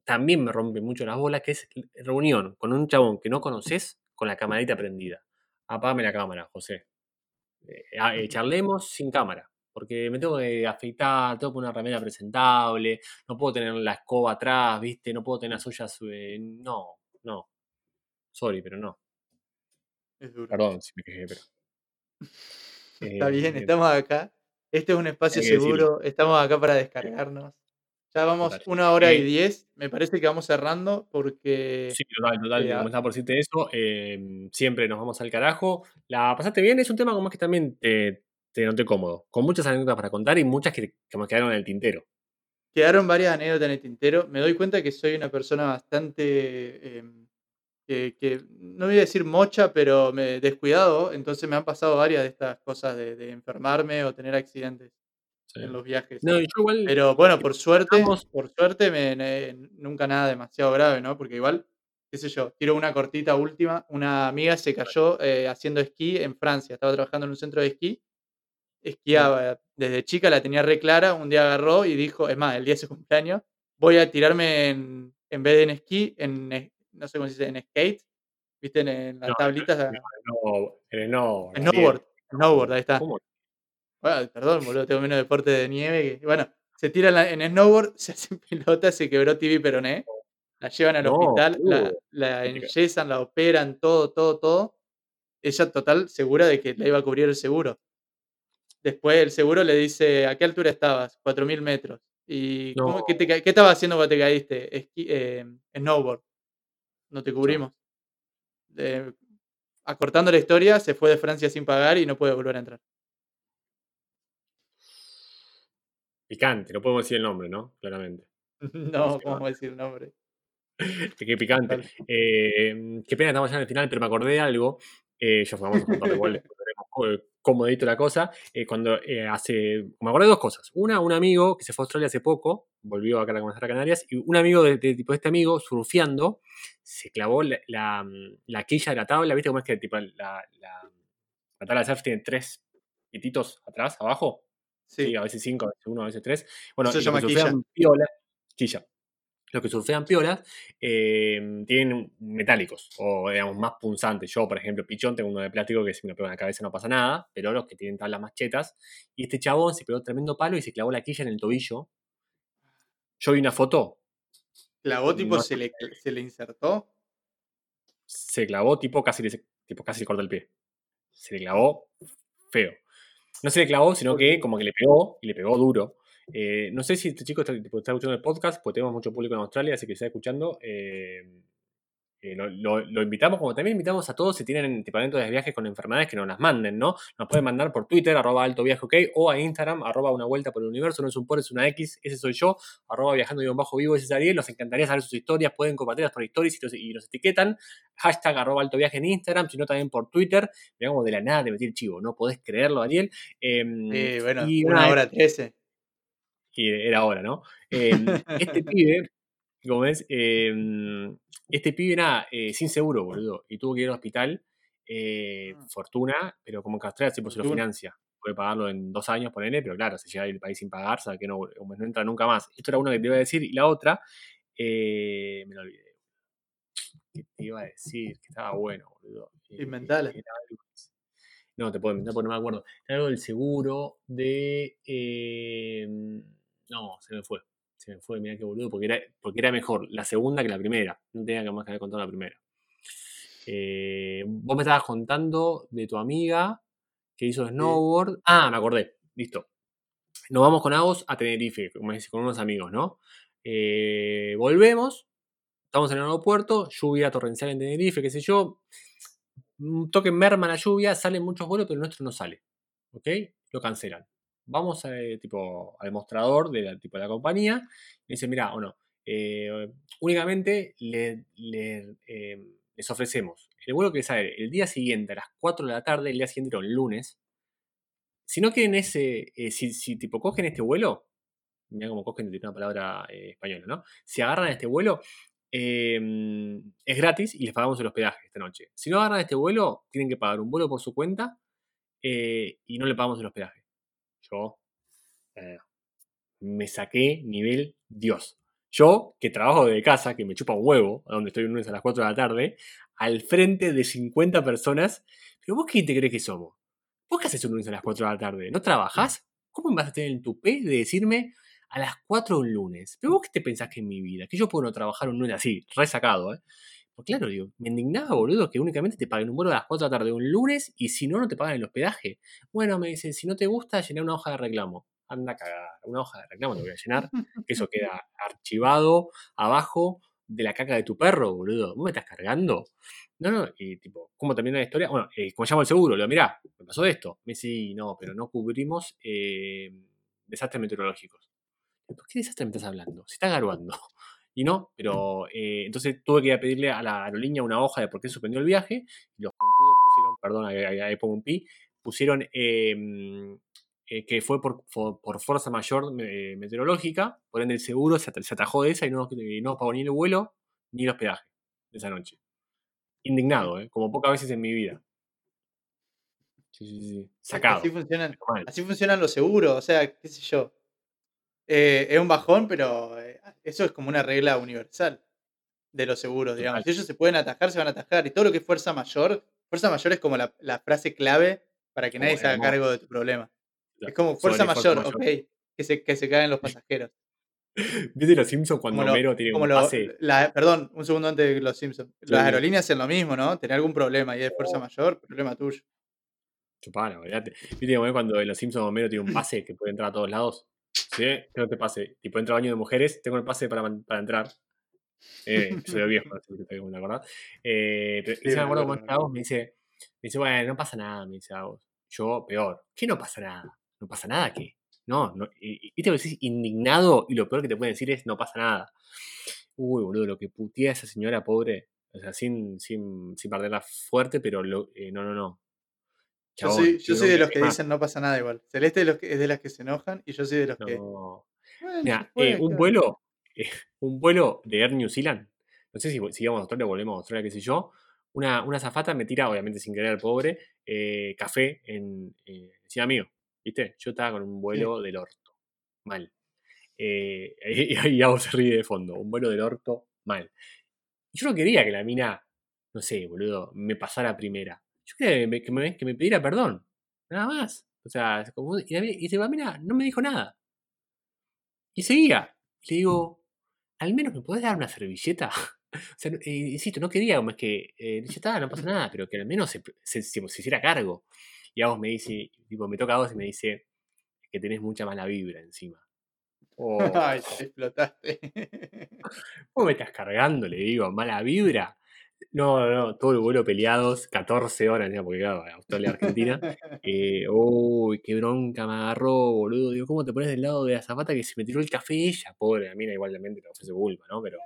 C: también me rompe mucho las bolas, que es reunión con un chabón que no conoces con la camarita prendida. Apágame la cámara, José. Eh, ah, eh, charlemos sin cámara. Porque me tengo que afeitar, tengo que poner una remera presentable, no puedo tener la escoba atrás, ¿viste? No puedo tener las ollas. eh, no, no. Sorry, pero no.
B: Es duro.
C: Perdón si me quejé, pero.
B: Está bien,
C: Eh,
B: estamos acá. Este es un espacio
C: decirlo.
B: seguro. Estamos acá para descargarnos. Ya vamos
C: Total.
B: una hora y
C: Eh,
B: diez. Me parece que vamos cerrando porque
C: Sí, total, total.
B: eh,
C: Como
B: a-
C: estaba por decirte eso, eh, siempre nos vamos al carajo. ¿La pasaste bien? Es un tema como que también te, te noté cómodo. Con muchas anécdotas para contar y muchas que, que me quedaron en el tintero.
B: quedaron varias anécdotas en el tintero. Me doy cuenta que soy una persona bastante. em, que, que no voy a decir mocha, pero me descuidado. Entonces me han pasado varias de estas cosas de, de enfermarme o tener accidentes
C: Sí.
B: en los viajes.
C: No, yo igual.
B: Pero bueno, por suerte,
C: Estamos-
B: por suerte, me, nunca nada demasiado grave, ¿no? Porque igual, qué sé yo, tiro una cortita última. Una amiga se cayó eh, haciendo esquí en Francia. Estaba trabajando en un centro de esquí. Esquiaba desde chica, la tenía re clara. Un día agarró y dijo, es más, el día de su cumpleaños, voy a tirarme en, en vez de en esquí, en, no sé cómo se dice, en skate. ¿Viste? En, en las
C: No,
B: tablitas.
C: No, en el no.
B: Snowboard. Snowboard, ahí está.
C: ¿Cómo?
B: Bueno, perdón, boludo, tengo menos deporte de nieve. Que, bueno, se tira en, la- en snowboard, se hace pelota, se quebró TV peroné. La llevan al
C: No,
B: hospital, la, la enyesan, la operan, todo, todo, todo. Ella total segura de que la iba a cubrir el seguro. Después el seguro le dice, ¿a qué altura estabas? 4.000 metros. ¿Y cómo- qué, te ca- qué estabas haciendo cuando te caíste? Esqui- eh, snowboard. No te cubrimos. Eh, acortando la historia, se fue de Francia sin pagar y no puede volver a entrar.
C: Picante, no podemos decir el nombre, ¿no? Claramente.
B: no,
C: Sí,
B: ¿cómo
C: va.
B: decir el nombre?
C: Qué picante. Eh, qué pena, estamos ya en el final, pero me acordé de algo. Eh, ya a contar igual, después veremos eh, cómo edito la cosa. Eh, cuando eh, hace. Me acordé de dos cosas. Una, un amigo que se fue a Australia hace poco, volvió acá a conocer a Canarias, y un amigo de, de tipo este amigo, surfeando, se clavó la, la, la quilla de la tabla. ¿Viste cómo es que tipo, la, la, la tabla de surf tiene tres pititos atrás, abajo?
B: Sí.
C: Sí, a veces cinco, a veces uno, a veces tres. Bueno,
B: Eso se
C: los que
B: llama
C: surfean piola, quilla. Los que surfean piolas eh, tienen metálicos o, digamos, más punzantes. Yo, por ejemplo, pichón, tengo uno de plástico que si me lo pego en la cabeza no pasa nada, pero los que tienen tablas más chetas. Y este chabón se pegó tremendo palo y se clavó la quilla en el tobillo. Yo vi una foto,
B: Clavó, tipo,
C: No.
B: se, le, se le insertó.
C: se clavó, tipo casi, le- tipo casi le corta el pie. Se le clavó feo. No se le clavó, sino que como que le pegó y le pegó duro. Eh, no sé si este chico está, está escuchando el podcast, porque tenemos mucho público en Australia, así que está escuchando. eh, eh, lo, lo- lo invitamos, como también invitamos a todos si tienen dentro de viajes con enfermedades que nos las manden, ¿no? Nos pueden mandar por Twitter, arroba alto viaje, ok, o a Instagram, arroba una vuelta por el universo, no es un por, es una X, ese soy yo, arroba viajando guion bajo vivo, ese es Ariel, nos encantaría saber sus historias, pueden compartirlas por stories y, los- y nos etiquetan, hashtag arroba alto viaje en Instagram, sino también por Twitter, digamos de la nada de meter chivo, no podés creerlo, Ariel. Em,
B: Sí, bueno,
C: y
B: una hora trece.
C: y era hora, ¿no? Em, este pibe, como ves, em, este pibe nada, eh, sin seguro, boludo, y tuvo que ir al hospital, eh,
B: Ah.
C: fortuna, pero como que Australia tipo se lo financia. Puede pagarlo en dos años, ponele, pero claro, si llega al país sin pagar, sabe que no, entra nunca más. Esto era uno que te iba a decir, y la otra, eh, me lo olvidé. ¿Qué te iba a decir? Que estaba bueno, boludo. Eh,
B: Inventala.
C: No, te puedo inventar porque no me acuerdo. Era algo del seguro de. eh, no, se me fue. Se me fue, mirá qué boludo, porque era, porque era mejor la segunda que la primera. No tenía que más que haber contado la primera. Eh, vos me estabas contando de tu amiga que hizo snowboard. Ah, me acordé. Listo. Nos vamos con Agos a Tenerife, con unos amigos, ¿no? Eh, volvemos. Estamos en el aeropuerto, lluvia torrencial en Tenerife, qué sé yo. Un toque merma la lluvia, salen muchos vuelos, pero el nuestro no sale. ¿Ok? Lo cancelan. Vamos a, eh, tipo, al mostrador de la, tipo, de la compañía y dicen, mira, o no, eh, únicamente eh, les ofrecemos el vuelo que sale el día siguiente a las 4 de la tarde, el día siguiente era un lunes. Si no quieren ese, si, tipo cogen este vuelo, mira cómo cogen una palabra española, ¿no? Si agarran este vuelo, eh, es gratis y les pagamos el hospedaje esta noche. Si no agarran este vuelo, tienen que pagar un vuelo por su cuenta y no le pagamos el hospedaje. Yo eh, me saqué nivel Dios. Yo, que trabajo desde casa, que me chupa un huevo, donde estoy un lunes a las 4 de la tarde, al frente de 50 personas. Pero vos quién te crees que somos? ¿Vos qué haces un lunes a las 4 de la tarde? ¿No trabajás? ¿Cómo me vas a tener el tupé de decirme a las 4 un lunes? ¿Pero vos qué te pensás que es mi vida? Que yo puedo no trabajar un lunes así, resacado, ¿eh? Pues claro, digo, me indignaba, boludo, que únicamente te paguen un vuelo a las 4 de la tarde un lunes y si no, no te pagan el hospedaje. Bueno, me dicen, si no te gusta, llená una hoja de reclamo. Anda a cagar, una hoja de reclamo te voy a llenar, que eso queda archivado abajo de la caca de tu perro, boludo. ¿Vos me estás cargando? No, no, y tipo, ¿cómo termina la historia? Bueno, eh, como llamo el seguro, le digo, mirá, me pasó esto. Me dice, "Sí, no, pero no cubrimos eh, desastres meteorológicos. ¿Por qué desastre me estás hablando? Se está garuando. Y no, pero eh, entonces tuve que ir a pedirle a la aerolínea una hoja de por qué suspendió el viaje. Y los pusieron, perdón, ahí, pongo un pi, pusieron eh, eh, que fue por, fuerza mayor eh, meteorológica, por ende el seguro se, at- se atajó de esa y no, y no pagó ni el vuelo ni el hospedaje de esa noche. Indignado, ¿eh? como pocas veces en mi vida. Sí, sí, sí. Sacado.
B: Funcionan, así funcionan los seguros, o sea, qué sé yo. Eh, es un bajón, pero eh, eso es como una regla universal de los seguros, digamos. Si ellos se pueden atajar, se van a atajar. Y todo lo que es fuerza mayor, fuerza mayor es como la, la frase clave para que
C: Oh,
B: nadie se haga cargo de tu problema. Es como fuerza mayor,
C: mayor.
B: ok. Que se, que se caen los pasajeros.
C: ¿Viste los Simpsons cuando
B: Como lo-
C: Homero tiene
B: como
C: un
B: lo-
C: pase?
B: la- perdón, un segundo antes de los Simpsons.
C: Sí,
B: Las aerolíneas hacen lo mismo, ¿no? Tener algún problema y de fuerza mayor, problema tuyo.
C: Chupalo, olvídate. ¿Viste es cuando en los Simpsons Homero tiene un pase que puede entrar a todos lados? Sí, tengo este pase. Tipo, entro al baño de mujeres, tengo el pase para, para entrar. Eh, soy de viejo, no sé si te te acordás. Eh, pero
B: Sí,
C: me acuerdo
B: me
C: está me dice, me dice, bueno, no pasa nada, me dice Agos. Yo, peor. ¿Qué no pasa nada? ¿No pasa nada qué? No, no. Y, y- que decís indignado y lo peor que te pueden decir es no pasa nada. Uy, boludo, lo que putea esa señora pobre. O sea, sin, sin, sin perderla fuerte, pero lo- eh, no, no, no.
B: Yo soy, yo soy de los que
C: tema-
B: dicen no pasa nada igual. Celeste es, los que- es de las que se enojan y yo soy de los que. Bueno,
C: Mira, eh, un
B: claro.
C: vuelo, eh, un vuelo de Air New Zealand. No sé si, si íbamos a Australia o volvemos a Australia, qué sé yo. Una, una zafata me tira, obviamente sin querer, pobre, eh, café en, encima mío. ¿Viste? Yo estaba con un vuelo del orto. Mal. Y, y se ríe de fondo. Un vuelo del orto, mal. Yo no quería que la mina, no sé, boludo, me pasara primera. Yo quería que me, que me- que me pidiera perdón. Nada más. O sea, y y la mina no me dijo nada. Y seguía. Le digo, al menos me podés dar una servilleta. o sea, eh, insisto, no quería como es que, eh, ya está, no pasa nada, pero que al menos se, se- se- se hiciera cargo. Y a vos me dice, tipo, me toca a vos y me dice que tenés mucha mala vibra encima. Oh,
B: Ay, te explotaste.
C: ¿Cómo me estás cargando? Le digo, mala vibra. No, no, no, todo el vuelo peleados, 14 horas, ya, porque claro, Australia, Argentina. Eh, uy, qué bronca me agarró, boludo. Digo, ¿cómo te pones del lado de la zapata que se me tiró el café ella? Pobre, la mina igualmente no fue su culpa, ¿no? Pero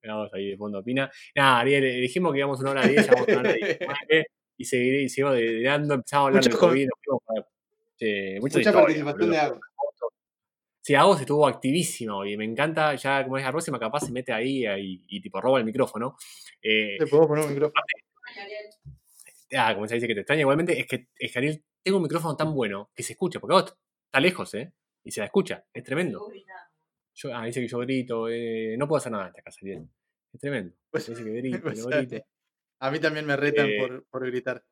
C: quedamos ahí de fondo opina. Nada, Ariel, eh, dijimos que íbamos una hora 10, llevamos una hora 19 y seguiré, y seguimos delirando, empezamos a hablar
B: Mucho
C: de COVID, nos fuimos para- che, mucha
B: Mucha
C: historia,
B: participación
C: boludo.
B: de agua.
C: Sí, Agos estuvo activísimo hoy. Me encanta, ya como es la próxima, capaz se mete ahí eh, y, y tipo roba el micrófono. Eh,
B: Te podemos poner un micrófono.
C: ah, como se dice que te extraña, igualmente es que, es que Ariel, tengo un micrófono tan bueno que se escucha, porque vos está lejos, ¿eh? Y se la escucha, es tremendo. Yo, ah, dice que yo grito, eh, no puedo hacer nada en esta casa, Ariel. Es tremendo.
B: Pues-
C: dice que grito,
B: pues,
C: no grito.
B: A mí también me retan
C: Eh,
B: por, por gritar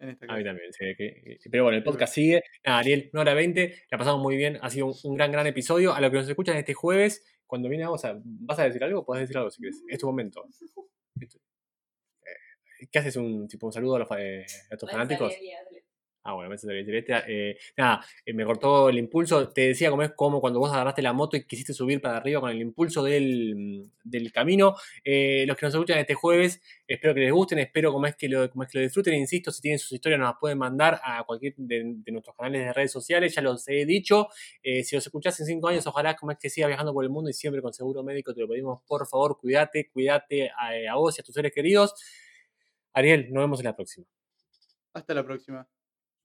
B: en esta
C: A mí también, sí, que- pero bueno, el podcast sigue. Nada, Ariel, una hora 20, la pasamos muy bien, ha sido un, un gran, gran episodio. A lo que nos escuchan este jueves, cuando viene vamos a, ¿vas a decir algo? Podés decir algo si quieres. Es tu momento. Eh, ¿Qué haces? ¿Un, tipo, un saludo a, los, eh, a tus fanáticos? Ah, bueno, celeste. Eh, nada, eh, me cortó el impulso. Te decía cómo es como cuando vos agarraste la moto y quisiste subir para arriba con el impulso del, mm, del camino. Eh, los que nos escuchan este jueves, espero que les gusten, espero como es que lo, como es que lo disfruten. Insisto, si tienen sus historias, nos las pueden mandar a cualquier de, nuestros canales de redes sociales. Ya los he dicho. Eh, si los escuchás en cinco años, ojalá como es que sigas viajando por el mundo y siempre con seguro médico. Te lo pedimos, por favor, cuídate, cuídate a vos y a tus seres queridos. Ariel, nos vemos en la próxima.
B: Hasta la próxima.